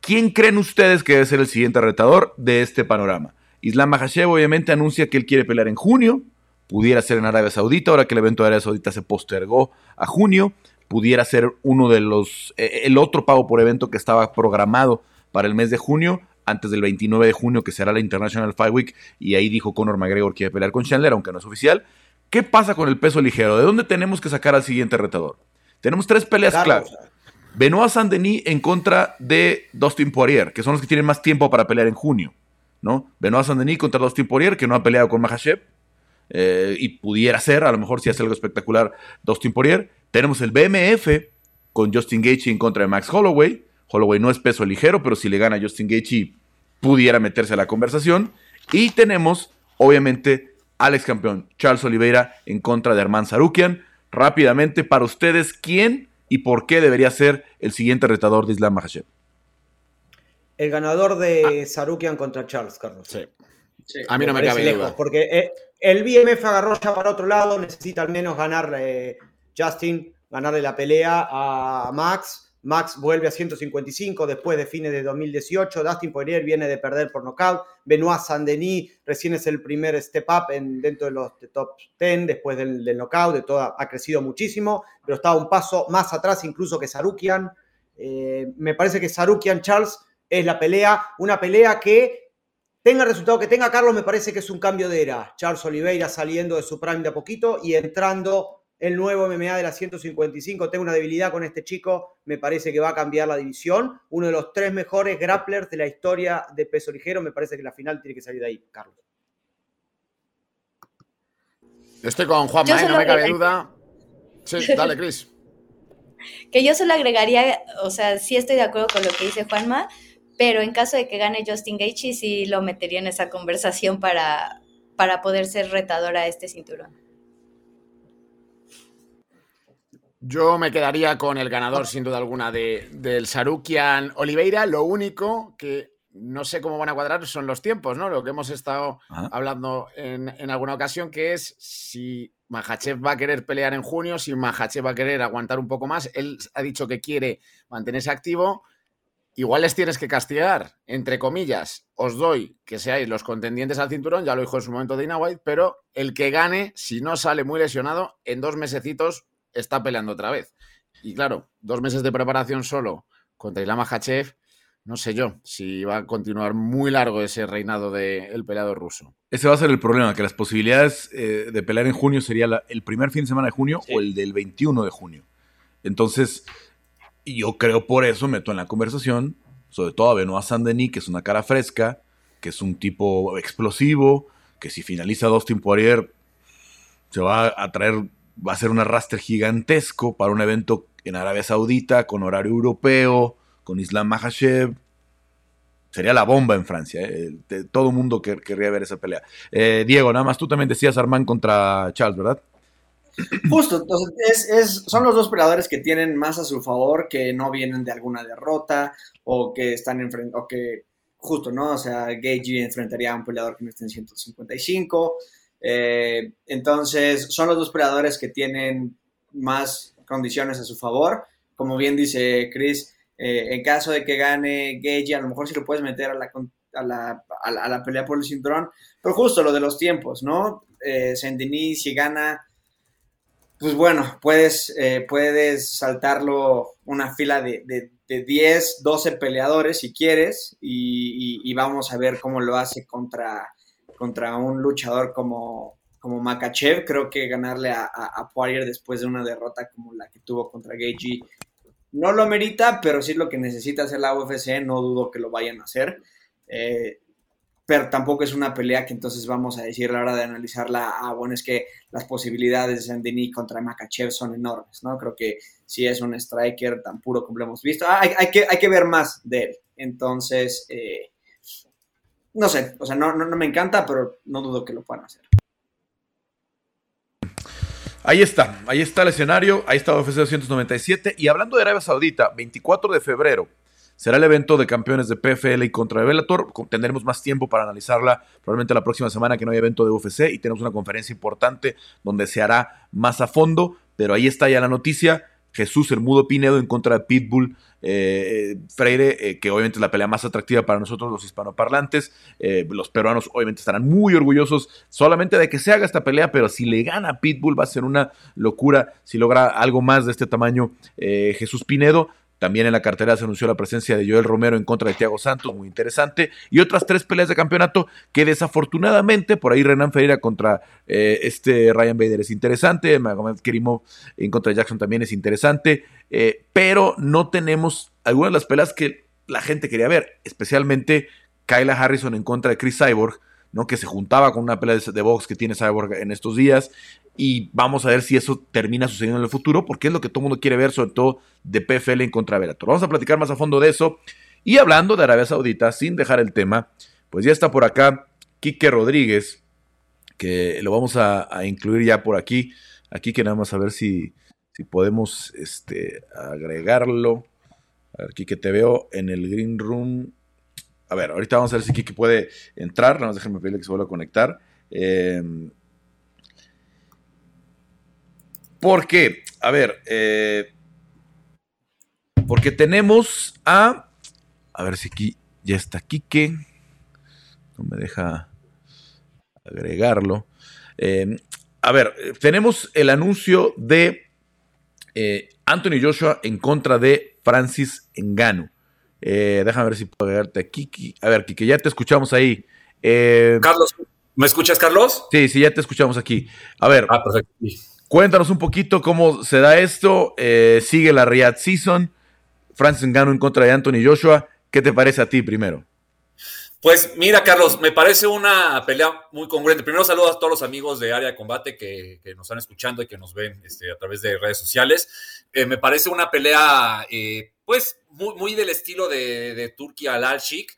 ¿quién creen ustedes que debe ser el siguiente retador de este panorama? Islam Makhachev obviamente anuncia que él quiere pelear en junio, pudiera ser en Arabia Saudita, ahora que el evento de Arabia Saudita se postergó a junio, pudiera ser uno de los, eh, el otro pago por evento que estaba programado para el mes de junio, antes del 29 de junio, que será la International Fight Week, y ahí dijo Conor McGregor que quiere pelear con Chandler, aunque no es oficial. ¿Qué pasa con el peso ligero? ¿De dónde tenemos que sacar al siguiente retador? Tenemos tres peleas claves. Benoit Saint-Denis en contra de Dustin Poirier, que son los que tienen más tiempo para pelear en junio. ¿no? Benoit Saint-Denis contra Dustin Poirier, que no ha peleado con Makhachev, eh, y pudiera ser, a lo mejor si hace algo espectacular, Dustin Poirier. Tenemos el BMF con Justin Gaethje en contra de Max Holloway. Holloway no es peso ligero, pero si le gana a Justin Gaethje, pudiera meterse a la conversación. Y tenemos, obviamente, Alex campeón, Charles Oliveira en contra de Armand Sarukian. Rápidamente, para ustedes, ¿quién y por qué debería ser el siguiente retador de Islam Makhachev? El ganador de Sarukian contra Charles, Carlos. Sí. a mí no me, cabe duda. Porque eh, el BMF agarró ya para otro lado, necesita al menos ganar eh, Justin, ganarle la pelea a Max Max vuelve a 155 después de fines de 2018. Dustin Poirier viene de perder por nocaut. Benoit Saint-Denis recién es el primer step up en, dentro de los top 10 después del, del knockout. De todo, ha crecido muchísimo, pero está un paso más atrás incluso que Sarukian. Eh, me parece que Sarukian Charles es la pelea, una pelea que tenga el resultado que tenga Carlos, me parece que es un cambio de era. Charles Oliveira saliendo de su prime de a poquito y entrando el nuevo MMA de la 155. Tengo una debilidad con este chico, me parece que va a cambiar la división. Uno de los tres mejores grapplers de la historia de peso ligero. Me parece que la final tiene que salir de ahí, Carlos. Estoy con Juanma, ¿eh? no me cabe duda. Sí, dale, Chris. que yo solo agregaría, o sea, sí estoy de acuerdo con lo que dice Juanma, pero en caso de que gane Justin Gaethje, sí lo metería en esa conversación para, para poder ser retador a este cinturón. Yo me quedaría con el ganador, sin duda alguna, de, del Sarukian Oliveira. Lo único que no sé cómo van a cuadrar son los tiempos, ¿no? Lo que hemos estado hablando en, alguna ocasión, que es si Mahachev va a querer pelear en junio, si Mahachev va a querer aguantar un poco más. Él ha dicho que quiere mantenerse activo. Igual les tienes que castigar, entre comillas, os doy que seáis los contendientes al cinturón, ya lo dijo en su momento Dina White, pero el que gane, si no sale muy lesionado, en dos mesecitos está peleando otra vez. Y claro, dos meses de preparación solo contra Ilama Hachev, no sé yo si va a continuar muy largo ese reinado del peleador ruso. Ese va a ser el problema, que las posibilidades eh, de pelear en junio sería el primer fin de semana de junio o el del 21 de junio. Entonces, yo creo por eso meto en la conversación, sobre todo a Benoit Saint-Denis, que es una cara fresca, que es un tipo explosivo, que si finaliza Dustin Poirier se va a traer va a ser un arrastre gigantesco para un evento en Arabia Saudita, con horario europeo, con Islam Mahashev. Sería la bomba en Francia. ¿eh? Todo el mundo querría ver esa pelea. Eh, Diego, nada más tú también decías Armand contra Charles, ¿verdad? Justo, es, son los dos peleadores que tienen más a su favor, que no vienen de alguna derrota o que están enfrentando, o que justo, ¿no? O sea, Gage enfrentaría a un peleador que no está en 155. Eh, entonces, son los dos peleadores que tienen más condiciones a su favor. Como bien dice Chris, eh, en caso de que gane Gage, a lo mejor sí lo puedes meter a la, a la, pelea por el cinturón. Pero justo lo de los tiempos, ¿no? Eh, si gana, pues bueno, puedes, eh, puedes saltarlo una fila de, de, 10, 12 peleadores si quieres y, vamos a ver cómo lo hace contra, contra un luchador como, como Makachev. Creo que ganarle a, a, Poirier después de una derrota como la que tuvo contra Gagey no lo merita, pero sí lo que necesita hacer la UFC. No dudo que lo vayan a hacer. Eh, pero tampoco es una pelea que entonces vamos a decir a la hora de analizarla, ah, bueno, es que las posibilidades de Sandini contra Makachev son enormes, ¿no? Creo que sí es un striker tan puro como lo hemos visto. Ah, hay, que, hay que ver más de él. Entonces, eh, no sé, o sea, no, no, me encanta, pero no dudo que lo puedan hacer. Ahí está, ahí está el escenario, ahí está UFC 297. Y hablando de Arabia Saudita, 24 de febrero será el evento de campeones de PFL y contra Bellator. Tendremos más tiempo para analizarla, probablemente la próxima semana que no hay evento de UFC y tenemos una conferencia importante donde se hará más a fondo. Pero ahí está ya la noticia. Jesús el Mudo Pinedo en contra de Pitbull eh, Freire, eh, que obviamente es la pelea más atractiva para nosotros los hispanoparlantes. Eh, los peruanos obviamente estarán muy orgullosos solamente de que se haga esta pelea, pero si le gana Pitbull va a ser una locura si logra algo más de este tamaño Jesús Pinedo. También en la cartera se anunció la presencia de Joel Romero en contra de Thiago Santos, muy interesante. Y otras tres peleas de campeonato que desafortunadamente, por ahí Renan Ferreira contra eh, este Ryan Bader es interesante. Magomed Kerimov en contra de Jackson también es interesante. Eh, pero no tenemos algunas de las peleas que la gente quería ver, especialmente Kyla Harrison en contra de Chris Cyborg. ¿No? que se juntaba con una pelea de box que tiene Cyborg en estos días y vamos a ver si eso termina sucediendo en el futuro, porque es lo que todo el mundo quiere ver, sobre todo de PFL en contra de Velator. Vamos a platicar más a fondo de eso Y hablando de Arabia Saudita, sin dejar el tema, pues ya está por acá Quique Rodríguez, que lo vamos a, incluir ya por aquí. Aquí que nada más a ver si, si podemos este, agregarlo. A ver, Quique, te veo en el Green Room. A ver, ahorita vamos a ver si Quique puede entrar. Nada más déjenme pedirle que se vuelva a conectar. Eh, porque, a ver, eh, porque tenemos a. A ver si aquí ya está Quique. No me deja agregarlo. Eh, a ver, tenemos el anuncio de Anthony Joshua en contra de Francis Engano. Déjame ver si puedo agregarte a Kiki. A ver, Kiki, ya te escuchamos ahí. Carlos, ¿me escuchas, Carlos? Sí, sí, ya te escuchamos aquí. A ver. Ah, perfecto. Cuéntanos un poquito cómo se da esto. Eh, sigue la Riyadh Season. Francis Ngannou en contra de Anthony Joshua. ¿Qué te parece a ti primero? Pues mira, Carlos, me parece una pelea muy congruente. Primero saludo a todos los amigos de Área de Combate que, nos están escuchando y que nos ven este, a través de redes sociales. Eh, me parece una pelea, eh, pues, muy, muy, del estilo de, de Turquía al Alshik.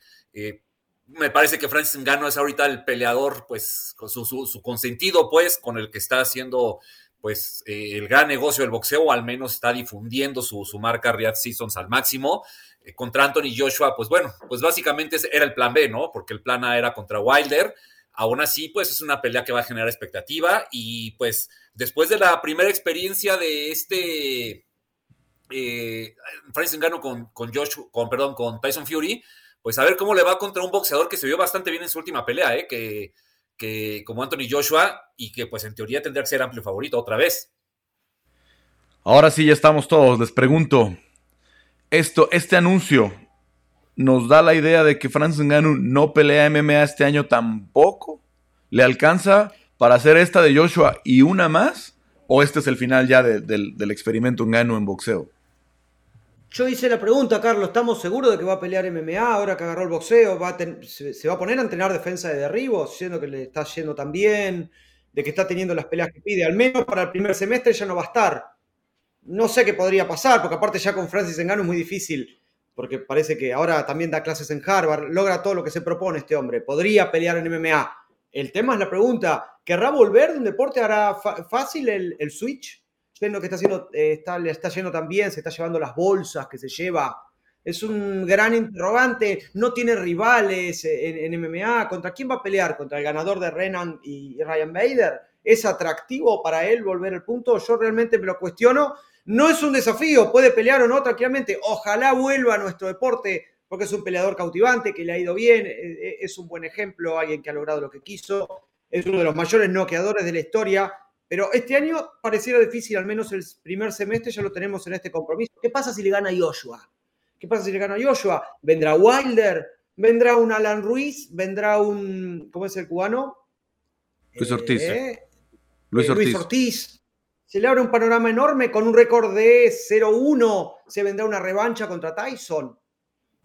me parece que Francis Ngannou es ahorita el peleador, pues, con su, su, su, consentido, pues, con el que está haciendo pues eh, el gran negocio del boxeo, o al menos está difundiendo su, marca Riyadh Seasons al máximo. Eh, contra Anthony Joshua, pues bueno, pues básicamente era el plan B, ¿no? Porque el plan A era contra Wilder. Aún así, pues es una pelea que va a generar expectativa. Y pues después de la primera experiencia de este eh, Francis Ngannou con, con, con, Tyson Fury, pues a ver cómo le va contra un boxeador que se vio bastante bien en su última pelea, ¿eh? Que como Anthony Joshua y que pues en teoría tendría que ser amplio favorito otra vez. Ahora sí ya estamos todos. Les pregunto, esto, este anuncio nos da la idea de que Francis Ngannou no pelea MMA este año tampoco. ¿Le alcanza para hacer esta de Joshua y una más? ¿O este es el final ya del experimento Ngannou en boxeo? Yo hice la pregunta, Carlos, ¿estamos seguros de que va a pelear MMA ahora que agarró el boxeo? ¿Va se, va a poner a entrenar defensa de derribo, siendo que le está yendo tan bien, de que está teniendo las peleas que pide? Al menos para el primer semestre ya no va a estar. No sé qué podría pasar, porque aparte ya con Francis Engano es muy difícil, porque parece que ahora también da clases en Harvard, logra todo lo que se propone este hombre. Podría pelear en MMA. El tema es la pregunta, ¿querrá volver de un deporte? ¿Hará fácil el switch? Lo que está haciendo, eh, está, le está yendo también, se está llevando las bolsas que se lleva. Es un gran interrogante, no tiene rivales en, MMA. ¿Contra quién va a pelear? ¿Contra el ganador de Renan y Ryan Bader? ¿Es atractivo para él volver al punto? Yo realmente me lo cuestiono. No es un desafío, puede pelear o no tranquilamente. Ojalá vuelva a nuestro deporte porque es un peleador cautivante, que le ha ido bien, e, e, es un buen ejemplo, alguien que ha logrado lo que quiso, es uno de los mayores noqueadores de la historia pero este año pareciera difícil, al menos el primer semestre ya lo tenemos en este compromiso. ¿Qué pasa si le gana Joshua? ¿Qué pasa si le gana Joshua? ¿Vendrá Wilder? ¿Vendrá un Alan Ruiz? ¿Vendrá un, ¿cómo es el cubano? Luis eh, Ortiz. Eh, Luis, Ortiz. Luis Ortiz. Se le abre un panorama enorme con un récord de 0-1. Se vendrá una revancha contra Tyson.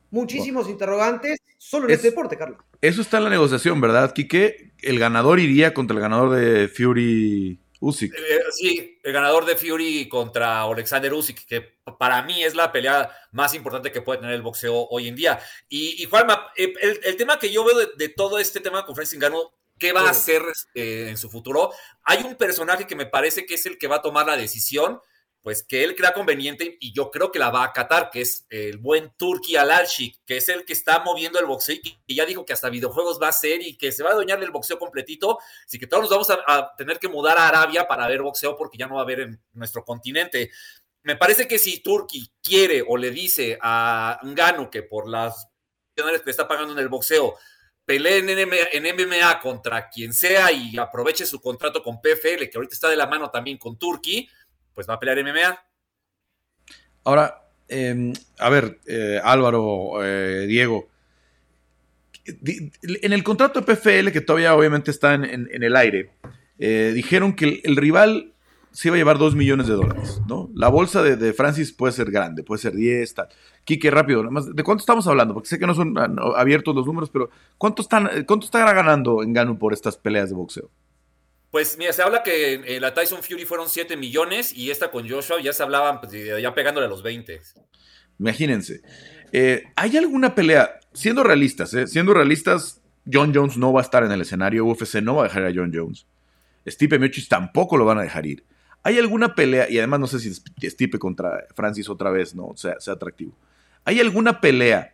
Muchísimos interrogantes solo en este deporte, Carlos. Eso está en la negociación, ¿verdad, Quique? El ganador iría contra el ganador de Fury Usyk. Eh, sí, el ganador de Fury contra Alexander Usyk, que para mí es la pelea más importante que puede tener el boxeo hoy en día. Y, Juanma, eh, el, tema que yo veo de, todo este tema con Francis Ngannou, ¿qué va a hacer eh, en su futuro? Hay un personaje que me parece que es el que va a tomar la decisión, pues que él crea conveniente y yo creo que la va a acatar, que es el buen Turki Alalshik, que es el que está moviendo el boxeo y ya dijo que hasta videojuegos va a ser y que se va a doñar el boxeo completito, así que todos nos vamos a, tener que mudar a Arabia para ver boxeo porque ya no va a haber en nuestro continente. Me parece que si Turki quiere o le dice a Ngano que por las que le está pagando en el boxeo, pelee en en MMA contra quien sea y aproveche su contrato con PFL, que ahorita está de la mano también con Turki, pues va a pelear MMA. Ahora, em, a ver, eh, Álvaro, eh, Diego, en el contrato de PFL, que todavía obviamente está en, el aire, eh, dijeron que el, rival se iba a llevar 2 millones de dólares, ¿no? La bolsa de, Francis puede ser grande, puede ser 10, tal. Quique, rápido, ¿de cuánto estamos hablando? Porque sé que no son ah, abiertos los números, pero ¿cuánto, están, cuánto está ganando en Gano por estas peleas de boxeo? Pues mira, se habla que en la Tyson Fury fueron 7 millones y esta con Joshua ya se hablaban pues, ya pegándole a los 20. Imagínense. Eh, ¿Hay alguna pelea, siendo realistas, eh, siendo realistas, John Jones no va a estar en el escenario, UFC no va a dejar a John Jones. Stipe Miocic tampoco lo van a dejar ir. ¿Hay alguna pelea, y además no sé si Stipe contra Francis otra vez no sea, sea atractivo? ¿Hay alguna pelea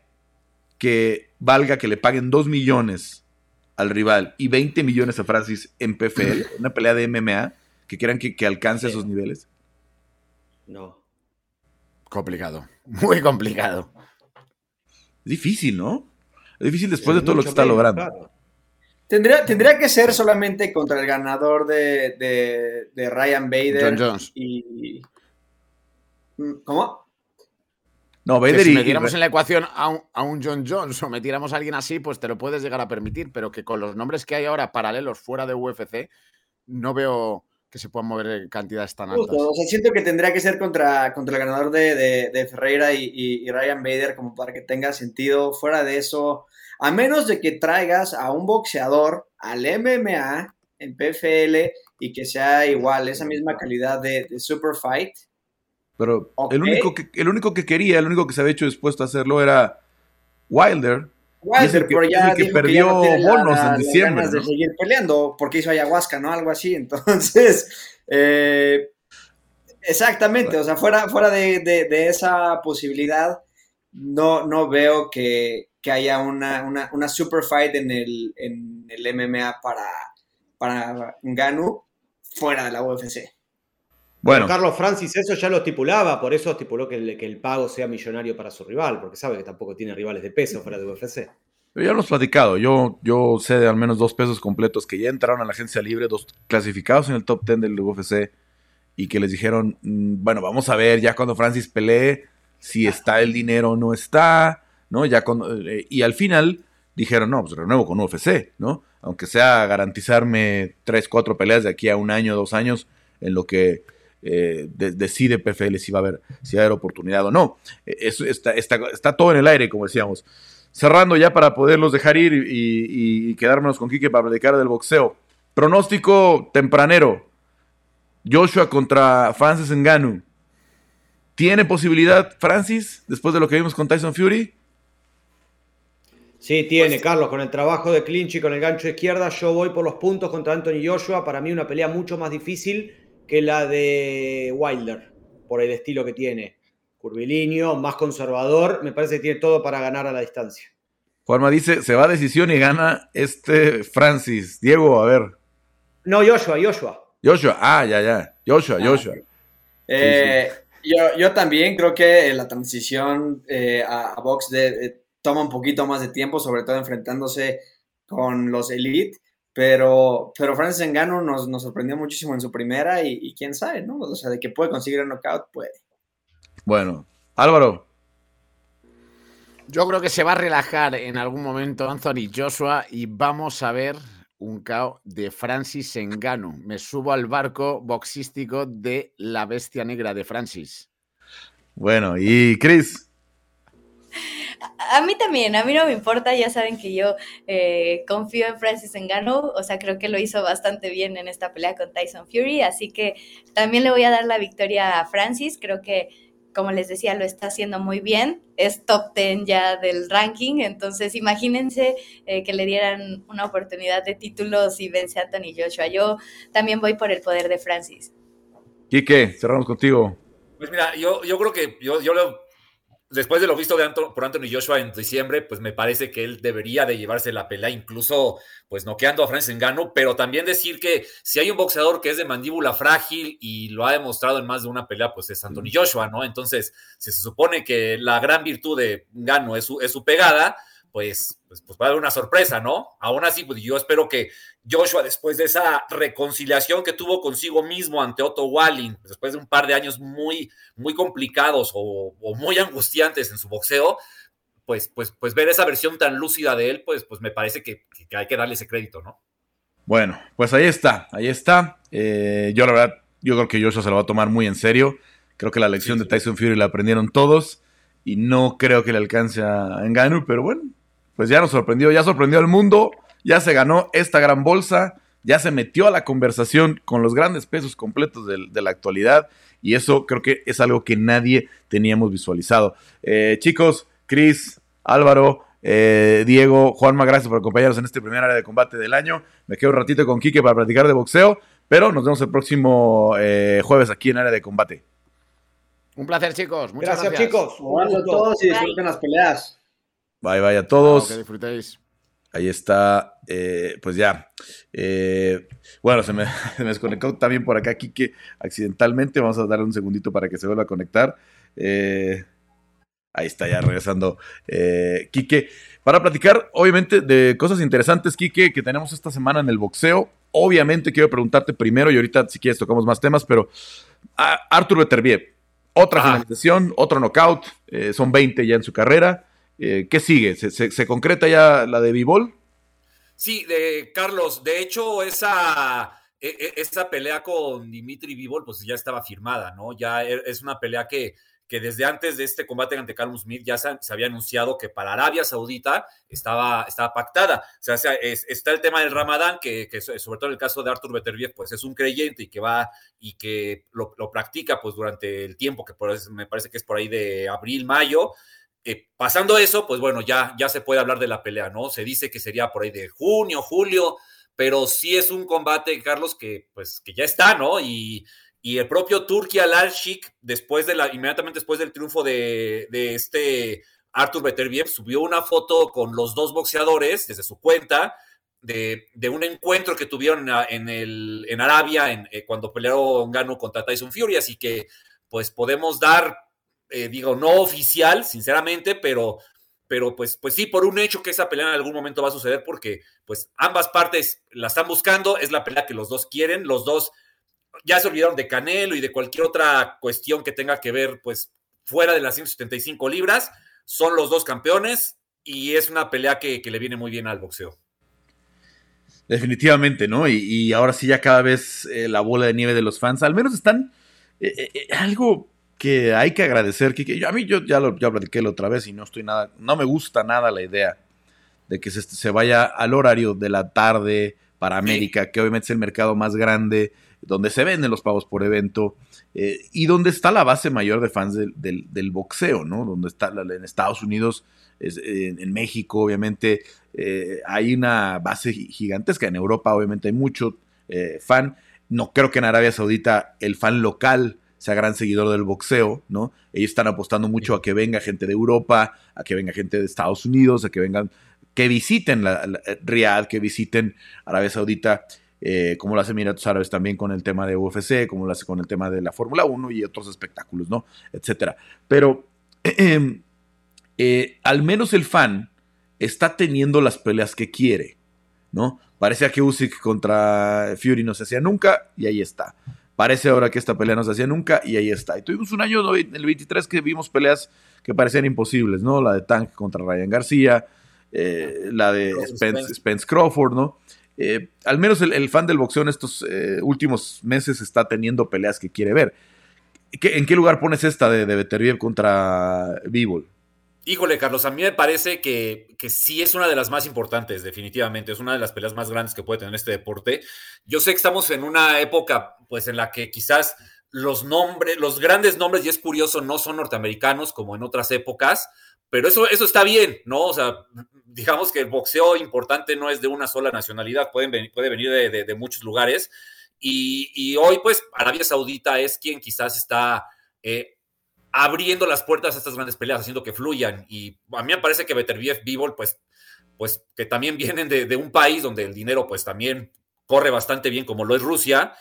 que valga que le paguen 2 millones al rival y 20 millones a Francis en PFL? ¿Una pelea de MMA que quieran que, que alcance esos niveles? No. Complicado. Muy complicado. Es difícil, ¿no? Es difícil después de todo lo que está logrando. Tendría, tendría que ser solamente contra el ganador de, de, de Ryan Bader. John Jones. Y, ¿Cómo? No, Que Vader si y- metiéramos en la ecuación a un, a un John Jones o metiéramos a alguien así, pues te lo puedes llegar a permitir, pero que con los nombres que hay ahora paralelos fuera de UFC, no veo que se puedan mover en cantidades tan altas. Justo, o sea, siento que tendría que ser contra, contra el ganador de, de- de Ferreira y, y- y Ryan Bader como para que tenga sentido. Fuera de eso, a menos de que traigas a un boxeador al MMA en PFL y que sea igual, esa misma calidad de, de Super Fight. Pero el, único que, el único que quería, el único que se había hecho dispuesto a hacerlo era Wilder. Wilder, que- pero ya que dijo que perdió ya no la- bonos en diciembre, ganas de seguir peleando porque hizo ayahuasca, ¿no? Algo así. Entonces, eh, exactamente, o sea, fuera, fuera de, de- de esa posibilidad, no, no veo que, que haya una, una, una super fight en el, en el MMA para, para Ngannou fuera de la UFC. Bueno, Carlos Francis eso ya lo estipulaba, por eso estipuló que el, que el pago sea millonario para su rival, porque sabe que tampoco tiene rivales de peso fuera de UFC. pero ya lo hemos platicado. Yo, yo sé de al menos dos pesos completos que ya entraron a la agencia libre, dos clasificados en el top 10 del UFC y que les dijeron, mm, bueno, vamos a ver ya cuando Francis pelee si está el dinero o no está, ¿no? Ya cuando, eh, y al final dijeron, no, pues renuevo con UFC, ¿no? Aunque sea garantizarme tres, cuatro peleas de aquí a un año, dos años, en lo que eh, de- decide PFL si va a haber, si va a haber oportunidad o no. Eh, Eso está, está, está todo en el aire, como decíamos. Cerrando ya para poderlos dejar ir y, y- y quedármenos con Quique para platicar del boxeo. Pronóstico tempranero. Joshua contra Francis Ngannou. ¿Tiene posibilidad Francis después de lo que vimos con Tyson Fury? Sí, tiene, Carlos, con el trabajo de clinch y con el gancho de izquierda, yo voy por los puntos contra Anthony Joshua. Para mí una pelea mucho más difícil que la de Wilder, por el estilo que tiene. Curvilíneo, más conservador, me parece que tiene todo para ganar a la distancia. Juanma dice, se va a decisión y gana este Francis. Diego, a ver. No, Joshua, Joshua. Joshua, ah, ya, ya. Joshua, Joshua. Eh, Yo, yo también creo que la transición eh, a, a box de, eh, toma un poquito más de tiempo, sobre todo enfrentándose con los Elite, pero, pero Francis Ngannou nos, nos sorprendió muchísimo en su primera y, y quién sabe, ¿no? O sea, de que puede conseguir el knockout, puede. Bueno, Álvaro. Yo creo que se va a relajar en algún momento Anthony Joshua y vamos a ver un KO de Francis Ngannou. Me subo al barco boxístico de la bestia negra de Francis. Bueno, y Chris. A mí también, a mí no me importa, ya saben que yo eh, confío en Francis Ngannou, o sea, creo que lo hizo bastante bien en esta pelea con Tyson Fury, así que también le voy a dar la victoria a Francis, creo que, como les decía, lo está haciendo muy bien, es top 10 ya del ranking, entonces imagínense eh, que le dieran una oportunidad de títulos y vence a Anthony Joshua, yo también voy por el poder de Francis. Quique, cerramos contigo. Pues mira, yo, yo creo que yo, yo lo, después de lo visto de Anto- por Anthony Joshua en diciembre, pues me parece que él debería de llevarse la pelea, incluso pues noqueando a Francis Ngannou, pero también decir que si hay un boxeador que es de mandíbula frágil y lo ha demostrado en más de una pelea, pues es Anthony Joshua, ¿no? Entonces, si se supone que la gran virtud de Ngannou es su, es su pegada, pues, pues, pues va a haber una sorpresa, ¿no? Aún así, pues yo espero que Joshua, después de esa reconciliación que tuvo consigo mismo ante Otto Walling, después de un par de años muy, muy complicados o, o muy angustiantes en su boxeo, pues, pues, pues ver esa versión tan lúcida de él, pues, pues me parece que, que hay que darle ese crédito, ¿no? Bueno, pues ahí está, ahí está. Eh, yo la verdad, yo creo que Joshua se lo va a tomar muy en serio. Creo que la lección de Tyson Fury la aprendieron todos y no creo que le alcance a Ngannou, pero bueno, pues ya nos sorprendió, ya sorprendió al mundo, ya se ganó esta gran bolsa, ya se metió a la conversación con los grandes pesos completos de, la actualidad y eso creo que es algo que nadie teníamos visualizado. Eh, chicos, Chris, Álvaro, eh, Diego, Juanma, gracias por acompañarnos en este primer área de combate del año. Me quedo un ratito con Quique para platicar de boxeo, pero nos vemos el próximo eh, jueves aquí en área de combate. Un placer, chicos. Muchas Gracias, gracias. chicos. Jugando a todos y disfruten las peleas. Bye, bye a todos. Que disfrutéis. Ahí está, eh, pues ya. Eh, bueno, se me, se me desconectó también por acá Quique accidentalmente. Vamos a darle un segundito para que se vuelva a conectar. Eh, ahí está ya regresando eh, Quique. Para platicar, obviamente, de cosas interesantes, Quique, que tenemos esta semana en el boxeo. Obviamente quiero preguntarte primero, y ahorita si quieres tocamos más temas, pero a Artur Beterbiev, otra Ajá. finalización, otro knockout, eh, son 20 ya en su carrera. Eh, ¿Qué sigue? ¿Se, concreta ya la de Bivol? Sí, de Carlos, de hecho, esa, e- e- esa pelea con Dimitri Vivol, pues ya estaba firmada, ¿no? Ya e- es una pelea que, que desde antes de este combate ante Callum Smith ya se, había anunciado que para Arabia Saudita estaba, estaba pactada. O sea, es- está el tema del Ramadán, que, que so- sobre todo en el caso de Artur Beterbiev, pues es un creyente y que va y que lo, practica pues durante el tiempo, que me parece que es por ahí de abril, mayo. Eh, pasando eso, pues bueno, ya, ya se puede hablar de la pelea, ¿no? Se dice que sería por ahí de junio, julio, pero sí es un combate, Carlos, que pues que ya está, ¿no? Y, y el propio Turki Alalshik, después de la, inmediatamente después del triunfo de, de este Artur Beterbiev, subió una foto con los dos boxeadores desde su cuenta de, de un encuentro que tuvieron en, el, en Arabia en, eh, cuando pelearon Gano contra Tyson Fury, así que pues podemos dar, eh, digo, no oficial, sinceramente, pero pero pues, pues sí, por un hecho que esa pelea en algún momento va a suceder porque pues ambas partes la están buscando, es la pelea que los dos quieren, los dos ya se olvidaron de Canelo y de cualquier otra cuestión que tenga que ver pues fuera de las 175 libras, son los dos campeones y es una pelea que, que le viene muy bien al boxeo. Definitivamente, ¿no? Y, ahora sí ya cada vez eh, la bola de nieve de los fans, al menos están eh, algo que hay que agradecer, que, que yo- a mí yo ya lo ya platiqué la otra vez y no estoy nada, no me gusta nada la idea de que se, se vaya al horario de la tarde para América, que obviamente es el mercado más grande, donde se venden los pagos por evento eh, y donde está la base mayor de fans del, del- del boxeo, ¿no? Donde está en Estados Unidos, es- en, en México, obviamente, eh, hay una base gi- gigantesca. En Europa, obviamente, hay mucho eh, fan. No creo que en Arabia Saudita el fan local sea gran seguidor del boxeo, ¿no? Ellos están apostando mucho a que venga gente de Europa, a que venga gente de Estados Unidos, a que vengan, que visiten la, la- Riyadh, que visiten Arabia Saudita, eh, como lo hace Emiratos Árabes también con el tema de UFC, como lo hace con el tema de la Fórmula 1 y otros espectáculos, ¿no? Etcétera. Pero eh, al menos el fan está teniendo las peleas que quiere, ¿no? Parecía que Usyk contra Fury no se hacía nunca y ahí está. Parece ahora que esta pelea no se hacía nunca y ahí está. Y tuvimos un año, en el 23, que vimos peleas que parecían imposibles, ¿no? La de Tank contra Ryan García, eh, la de Spence. Spence, Spence Crawford, ¿no? Eh, al menos el, el fan del boxeo en estos eh, últimos meses está teniendo peleas que quiere ver. ¿Qué- ¿En qué lugar pones esta de, de Beterbiev contra Bivol? Híjole, Carlos, a mí me parece que, que sí es una de las más importantes, definitivamente. Es una de las peleas más grandes que puede tener este deporte. Yo sé que estamos en una época, pues, en la que quizás los nombres, los grandes nombres, y es curioso, no son norteamericanos como en otras épocas, pero eso, eso está bien, ¿no? O sea, digamos que el boxeo importante no es de una sola nacionalidad, pueden puede venir de, de- de muchos lugares. Y, y hoy, pues, Arabia Saudita es quien quizás está eh, abriendo las puertas a estas grandes peleas, haciendo que fluyan. Y a mí me parece que Beterbiev, Bivol, pues, pues que también vienen de, de un país donde el dinero, pues, también corre bastante bien, como lo es Rusia,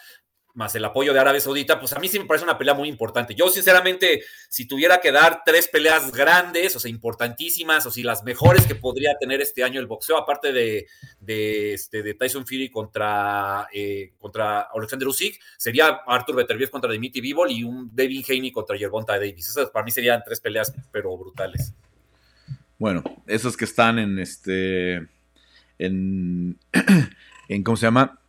más el apoyo de Arabia Saudita, pues a mí sí me parece una pelea muy importante. Yo, sinceramente, si tuviera que dar tres peleas grandes, o sea, importantísimas, o si las mejores que podría tener este año el boxeo, aparte de, de, este, Tyson Fury contra, eh, contra Alexander Usyk, sería Arthur Beterbiev contra Dimitri Bivol y un Devin Haney contra Gervonta Davis. Esas para mí serían tres peleas, pero brutales. Bueno, esos que están en este. En ¿Cómo se llama?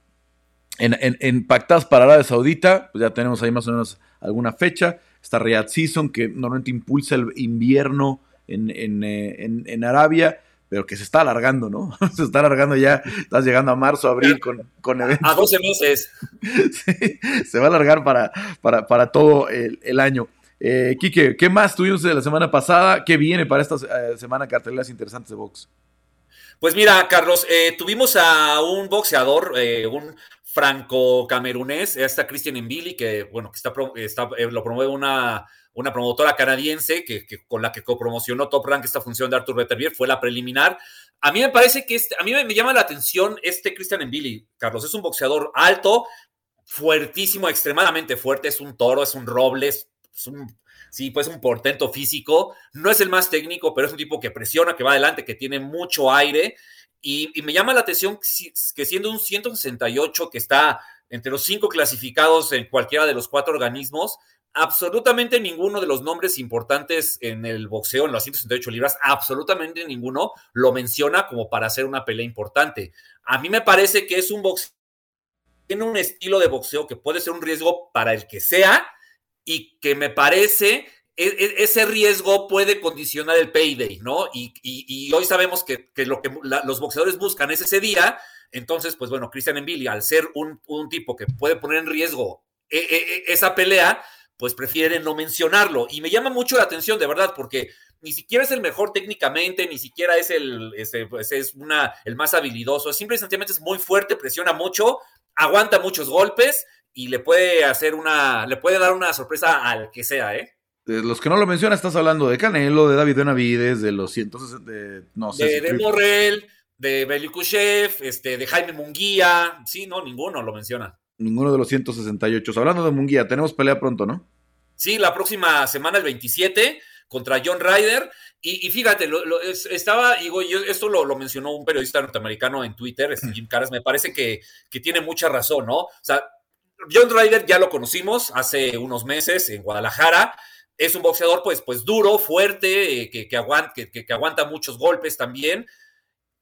En, en, en pactadas para Arabia Saudita, pues ya tenemos ahí más o menos alguna fecha. Está Riyadh Season, que normalmente impulsa el invierno en, en, eh, Arabia, pero que se está alargando, ¿no? se está alargando ya, estás llegando a marzo, abril con, con eventos. A 12 meses. Sí, se va a alargar para, para, para todo el, el año. Eh, Quique, ¿qué más tuvimos de la semana pasada? ¿Qué viene para esta eh, semana carteleras interesantes de box? Pues mira, Carlos, eh, tuvimos a un boxeador, eh, un franco-camerunés, está Christian Mbili, que bueno, que está, eh, lo promueve una, una promotora canadiense que, con la que copromocionó Top Rank esta función de Arthur Beterbiev, fue la preliminar. A mí me parece que este, a mí me, llama la atención este Christian Mbili, Carlos, es un boxeador alto, fuertísimo, extremadamente fuerte, es un toro, es un roble, es un sí, pues un portento físico. No es el más técnico, pero es un tipo que presiona, que va adelante, que tiene mucho aire. Y, me llama la atención que, que, siendo un 168 que está entre los cinco clasificados en cualquiera de los cuatro organismos, absolutamente ninguno de los nombres importantes en el boxeo, en las 168 libras, absolutamente ninguno lo menciona como para hacer una pelea importante. A mí me parece que es un boxeo, tiene un estilo de boxeo que puede ser un riesgo para el que sea, y que me parece ese riesgo puede condicionar el payday, ¿no? Y, hoy sabemos que, lo que los boxeadores buscan es ese día. Entonces, pues bueno, Christian Envili, al ser un, tipo que puede poner en riesgo e, e, esa pelea, pues prefiere no mencionarlo. Y me llama mucho la atención, de verdad, porque ni siquiera es el mejor técnicamente, ni siquiera es el, ese, ese es una, el más habilidoso. Simple y sencillamente es muy fuerte, presiona mucho, aguanta muchos golpes y le puede hacer una, le puede dar una sorpresa al que sea, ¿eh? De los que no lo mencionas, estás hablando de Canelo, de David Benavides, de los 160, de, no sé. De, si de Morrell, de Belikushev, este, de Jaime Munguía, sí, no, ninguno lo menciona. Ninguno de los 168. Hablando de Munguía, tenemos pelea pronto, ¿no? Sí, la próxima semana, el 27, contra John Ryder. Y, y fíjate, lo, lo, estaba, digo, yo, esto lo, lo, mencionó un periodista norteamericano en Twitter, este Jim Caras, me parece que, que tiene mucha razón, ¿no? O sea, John Ryder ya lo conocimos hace unos meses en Guadalajara. Es un boxeador, pues, pues duro, fuerte, eh, que, que, aguanta, que, que, aguanta muchos golpes también.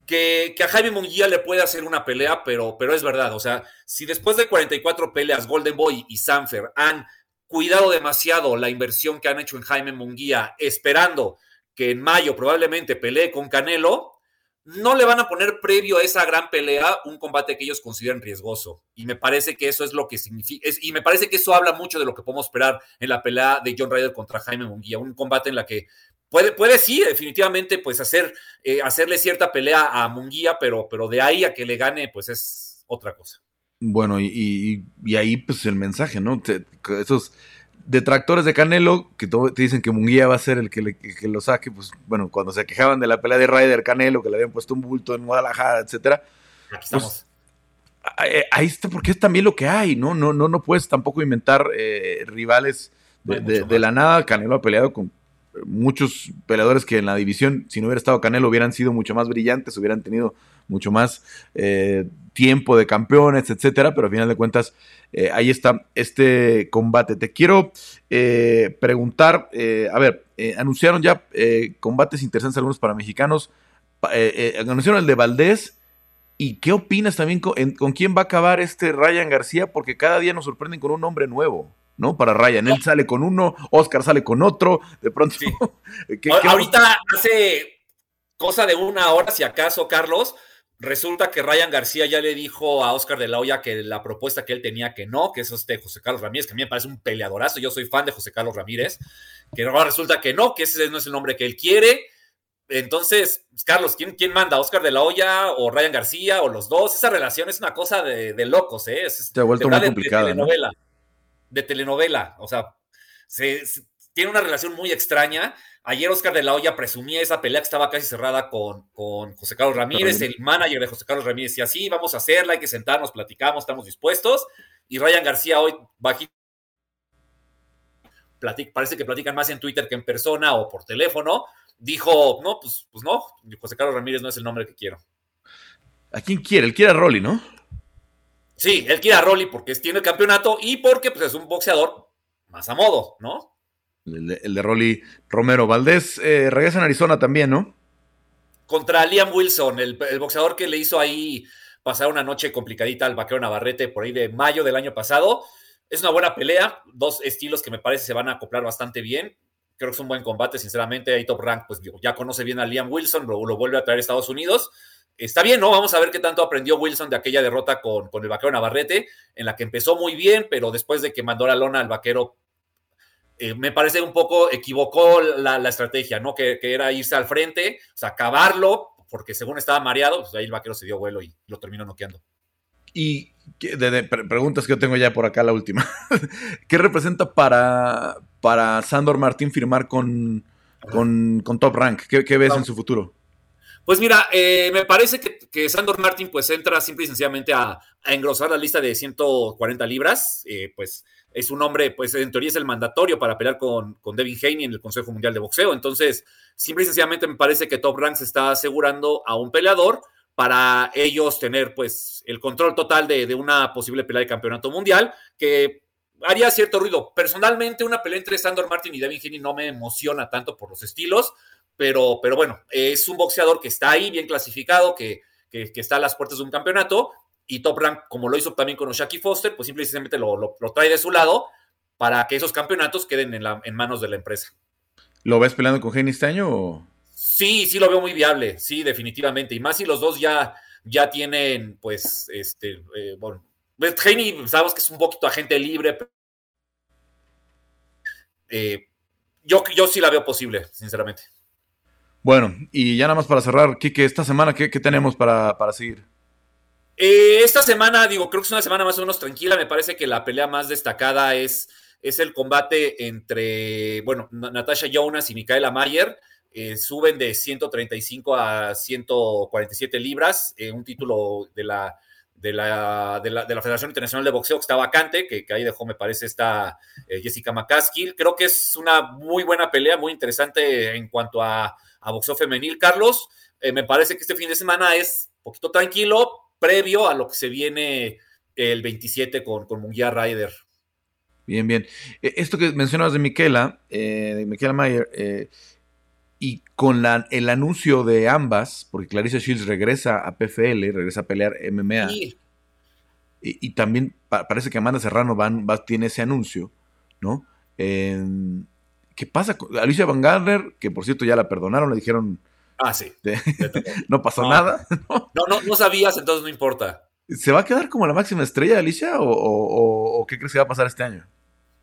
Que, a Jaime Munguía le puede hacer una pelea, pero, pero es verdad. O sea, si después de 44 peleas Golden Boy y Sanfer han cuidado demasiado la inversión que han hecho en Jaime Munguía, esperando que en mayo probablemente pelee con Canelo, no le van a poner previo a esa gran pelea un combate que ellos consideren riesgoso. Y me parece que eso es lo que significa, y me parece que eso habla mucho de lo que podemos esperar en la pelea de John Ryder contra Jaime Munguía, un combate en la que puede, puede sí, definitivamente, pues hacer, eh, hacerle cierta pelea a Munguía, pero, pero de ahí a que le gane, pues es otra cosa. Bueno, y ahí pues el mensaje, ¿no? Te, esos detractores de Canelo que te dicen que Munguía va a ser el que, le, que, lo saque, pues bueno, cuando se quejaban de la pelea de Ryder Canelo, que le habían puesto un bulto en Guadalajara, etcétera. Aquí estamos. Pues, ahí está, porque es también lo que hay, ¿no? No, no, no puedes tampoco inventar eh, rivales de, de, de, la nada. Canelo ha peleado con muchos peleadores que en la división, si no hubiera estado Canelo, hubieran sido mucho más brillantes, hubieran tenido mucho más eh, tiempo de campeones, etcétera, pero al final de cuentas, eh, ahí está este combate. Te quiero eh, preguntar, eh, a ver, anunciaron ya combates interesantes algunos para mexicanos, anunciaron el de Valdés, ¿y qué opinas también con, con, quién va a acabar este Ryan García? Porque cada día nos sorprenden con un nombre nuevo. ¿No? Para Ryan, él sale con uno, Oscar sale con otro, de pronto. Sí. ¿qué, qué Ahorita hace cosa de una hora, si acaso, Carlos, Resulta que Ryan García ya le dijo a Oscar de la Hoya que la propuesta que él tenía que no, que es este José Carlos Ramírez, que a mí me parece un peleadorazo, yo soy fan de José Carlos Ramírez, que ahora resulta que no, que ese no es el nombre que él quiere. Entonces, Carlos, ¿quién, quién manda? ¿Oscar de la Hoya o Ryan García o los dos? Esa relación es una cosa de, de locos, ¿eh? Es, Se ha vuelto muy complicada. De. De telenovela, o sea, se, se, tiene una relación muy extraña Ayer Oscar de la Hoya presumía esa pelea que estaba casi cerrada con, con José Carlos Ramírez, el manager de José Carlos Ramírez, y así vamos a hacerla, hay que sentarnos, platicamos, estamos dispuestos. Y Ryan García hoy bajito, platic, parece que platican más en Twitter que en persona o por teléfono, dijo, no, pues, pues no, José Carlos Ramírez no es el nombre que quiero. ¿A quién quiere? Él quiere a Rolly, ¿no? Sí, él quiere a Rolly porque tiene el campeonato y porque pues, es un boxeador más a modo, ¿no? El de, el de Rolly Romero. Valdés eh, regresa en Arizona también, ¿no? Contra Liam Wilson, el, el, boxeador que le hizo ahí pasar una noche complicadita al vaquero Navarrete por ahí de mayo del año pasado. Es una buena pelea, dos estilos que me parece se van a acoplar bastante bien. creo que es un buen combate, sinceramente. Ahí Top Rank, pues ya conoce bien a Liam Wilson, lo, lo vuelve a traer a Estados Unidos está bien, ¿no? Vamos a ver qué tanto aprendió Wilson de aquella derrota con, con, el vaquero Navarrete, en la que empezó muy bien, pero después de que mandó la lona al vaquero, eh, me parece un poco equivocó la, la estrategia, ¿no? Que, que, era irse al frente, o sea, acabarlo, porque según estaba mareado, pues ahí el vaquero se dio vuelo y lo terminó noqueando. Y de, de, preguntas que yo tengo ya por acá, la última. ¿Qué representa para, para Sandor Martín firmar con, con, con Top Rank? ¿Qué, qué ves en su futuro? Pues mira, eh, me parece que, que, Sandor Martin pues entra simple y sencillamente a, engrosar la lista de 140 libras. Eh, pues es un hombre, pues en teoría es el mandatorio para pelear con, con Devin Haney en el Consejo Mundial de Boxeo. Entonces, simple y sencillamente me parece que Top Rank se está asegurando a un peleador para ellos tener pues el control total de, de una posible pelea de campeonato mundial que haría cierto ruido. Personalmente, una pelea entre Sandor Martin y Devin Haney no me emociona tanto por los estilos pero, pero bueno, es un boxeador que está ahí bien clasificado, que, que, que, está a las puertas de un campeonato, y Top Rank, como lo hizo también con Oshaki Foster, pues simplemente lo, lo, lo, trae de su lado para que esos campeonatos queden en, la, en manos de la empresa. ¿Lo ves peleando con Henny este año? O? Sí, sí lo veo muy viable, sí, definitivamente. Y más si los dos ya, ya tienen, pues, este, eh, bueno, Haney sabemos que es un poquito agente libre. Eh, yo, yo sí la veo posible, sinceramente. Bueno, y ya nada más para cerrar, Kike, esta semana, ¿qué, tenemos para, para seguir? Eh, esta semana, digo, creo que es una semana más o menos tranquila. Me parece que la pelea más destacada es, es el combate entre, bueno, Natasha Jonas y Micaela Mayer. Eh, suben de 135 a 147 libras, eh, un título de la, de la, de, la, de la, Federación Internacional de Boxeo que está vacante, que, que ahí dejó, me parece, esta eh, Jessica McCaskill. Creo que es una muy buena pelea, muy interesante en cuanto a a boxeo femenil. Carlos, eh, me parece que este fin de semana es un poquito tranquilo, previo a lo que se viene el 27 con, con Munguía Ryder. Bien, bien. Esto que mencionabas de Miquela, eh, de Miquela Mayer, eh, y con la, el anuncio de ambas, porque Clarissa Shields regresa a PFL, regresa a pelear MMA, sí. y, y, también pa parece que Amanda Serrano van, va, tiene ese anuncio, ¿no? Eh, ¿Qué pasa? Alicia Van Garner, que por cierto ya la perdonaron, le dijeron. Ah, sí. De, no pasó no. nada. ¿no? No, no, sabías, entonces no importa. ¿Se va a quedar como la máxima estrella, Alicia? ¿O, o, o qué crees que va a pasar este año?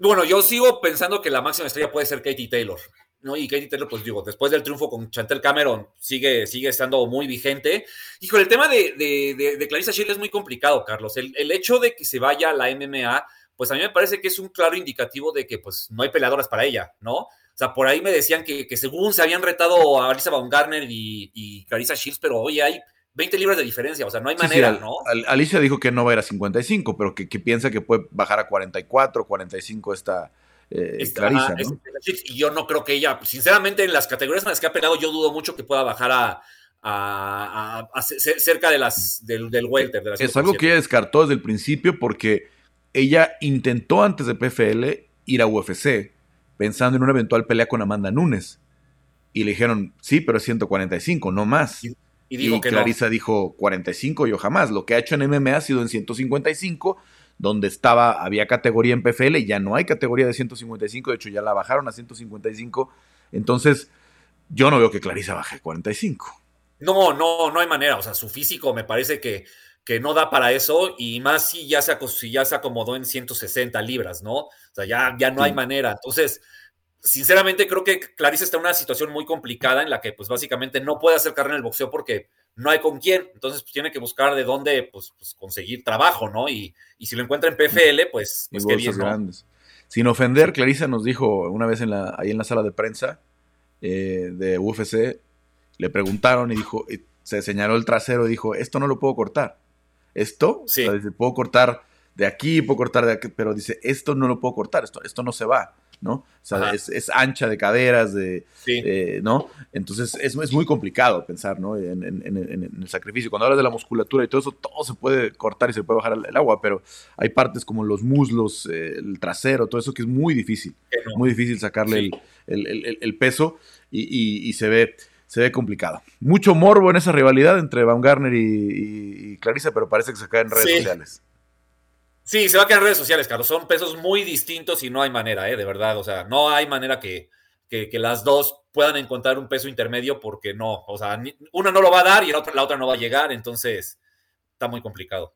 Bueno, yo sigo pensando que la máxima estrella puede ser Katie Taylor. ¿no? Y Katie Taylor, pues digo, después del triunfo con Chantel Cameron, sigue, sigue estando muy vigente. Hijo, el tema de, de, de, de Clarissa Shield es muy complicado, Carlos. El, el, hecho de que se vaya a la MMA pues a mí me parece que es un claro indicativo de que pues no hay peleadoras para ella, ¿no? O sea, por ahí me decían que, que según se habían retado a Alisa Baumgartner y, y Clarissa Shields, pero oye, hay 20 libras de diferencia, o sea, no hay manera, sí, sí, ¿no? Alicia dijo que no va a ir a 55, pero que, que piensa que puede bajar a 44, 45 esta... Eh, Esta, Clarissa, es, ¿no? Y yo no creo que ella, sinceramente, en las categorías en las que ha peleado, yo dudo mucho que pueda bajar a, a, a, a cerca de las del, del welter. De las es algo que ella descartó desde el principio porque ella intentó antes de PFL ir a UFC pensando en una eventual pelea con Amanda Nunes. Y le dijeron, sí, pero es 145, no más. Y, y, dijo y que Clarissa no. dijo 45, yo jamás. Lo que ha hecho en MMA ha sido en 155, donde estaba, había categoría en PFL, y ya no hay categoría de 155, de hecho ya la bajaron a 155. Entonces, yo no veo que Clarissa baje a 45. No, no, no hay manera. O sea, su físico me parece que que no da para eso, y más si ya se, si ya se acomodó en 160 libras, ¿no? O sea, ya, ya no sí. hay manera. Entonces, sinceramente creo que Clarice está en una situación muy complicada en la que pues básicamente no puede hacer carrera en el boxeo porque no hay con quién. Entonces pues, tiene que buscar de dónde pues, pues conseguir trabajo, ¿no? Y, y, si lo encuentra en PFL, pues, pues qué bien, ¿no? grandes. Sin ofender, Clarissa nos dijo una vez en la, ahí en la sala de prensa eh, de UFC, le preguntaron y dijo, y se señaló el trasero y dijo, esto no lo puedo cortar esto, sí. o sea, dice, puedo cortar de aquí, puedo cortar de aquí, pero dice, esto no lo puedo cortar, esto, esto no se va, ¿no? O sea, es, es, ancha de caderas, de, sí. eh, ¿no? Entonces es, es, muy complicado pensar, ¿no? En, en, en, en, el sacrificio. Cuando hablas de la musculatura y todo eso, todo se puede cortar y se puede bajar el, el agua, pero hay partes como los muslos, eh, el trasero, todo eso que es muy difícil, muy difícil sacarle sí. el, el, el, peso y, y, y se ve se ve complicado. Mucho morbo en esa rivalidad entre Baumgartner y, y, y Clarissa, pero parece que se cae en redes sí. sociales. Sí, se va a quedar en redes sociales, Carlos. Son pesos muy distintos y no hay manera, ¿eh? De verdad. O sea, no hay manera que, que, las dos puedan encontrar un peso intermedio porque no, o sea, una no lo va a dar y la otra, la otra no va a llegar, entonces está muy complicado.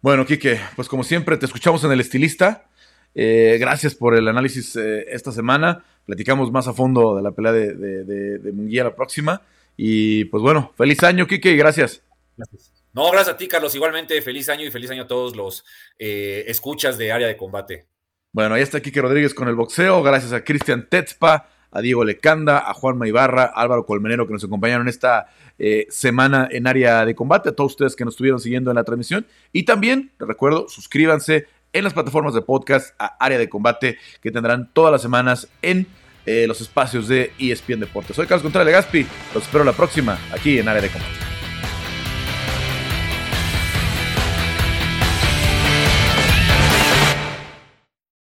Bueno, Quique, pues como siempre te escuchamos en el estilista. Eh, gracias por el análisis eh, esta semana. Platicamos más a fondo de la pelea de, de, Munguía la próxima. Y pues bueno, feliz año, y gracias. Gracias. No, gracias a ti, Carlos. Igualmente, feliz año y feliz año a todos los eh, escuchas de área de combate. Bueno, ahí está Quique Rodríguez con el boxeo. Gracias a Cristian Tetzpa, a Diego Lecanda, a Juan Ibarra, Álvaro Colmenero que nos acompañaron esta eh, semana en área de combate, a todos ustedes que nos estuvieron siguiendo en la transmisión. Y también, les recuerdo, suscríbanse en las plataformas de podcast a área de combate que tendrán todas las semanas en eh, los espacios de ESPN Deportes. Soy Carlos Contreras Gaspi, los espero la próxima aquí en área de combate.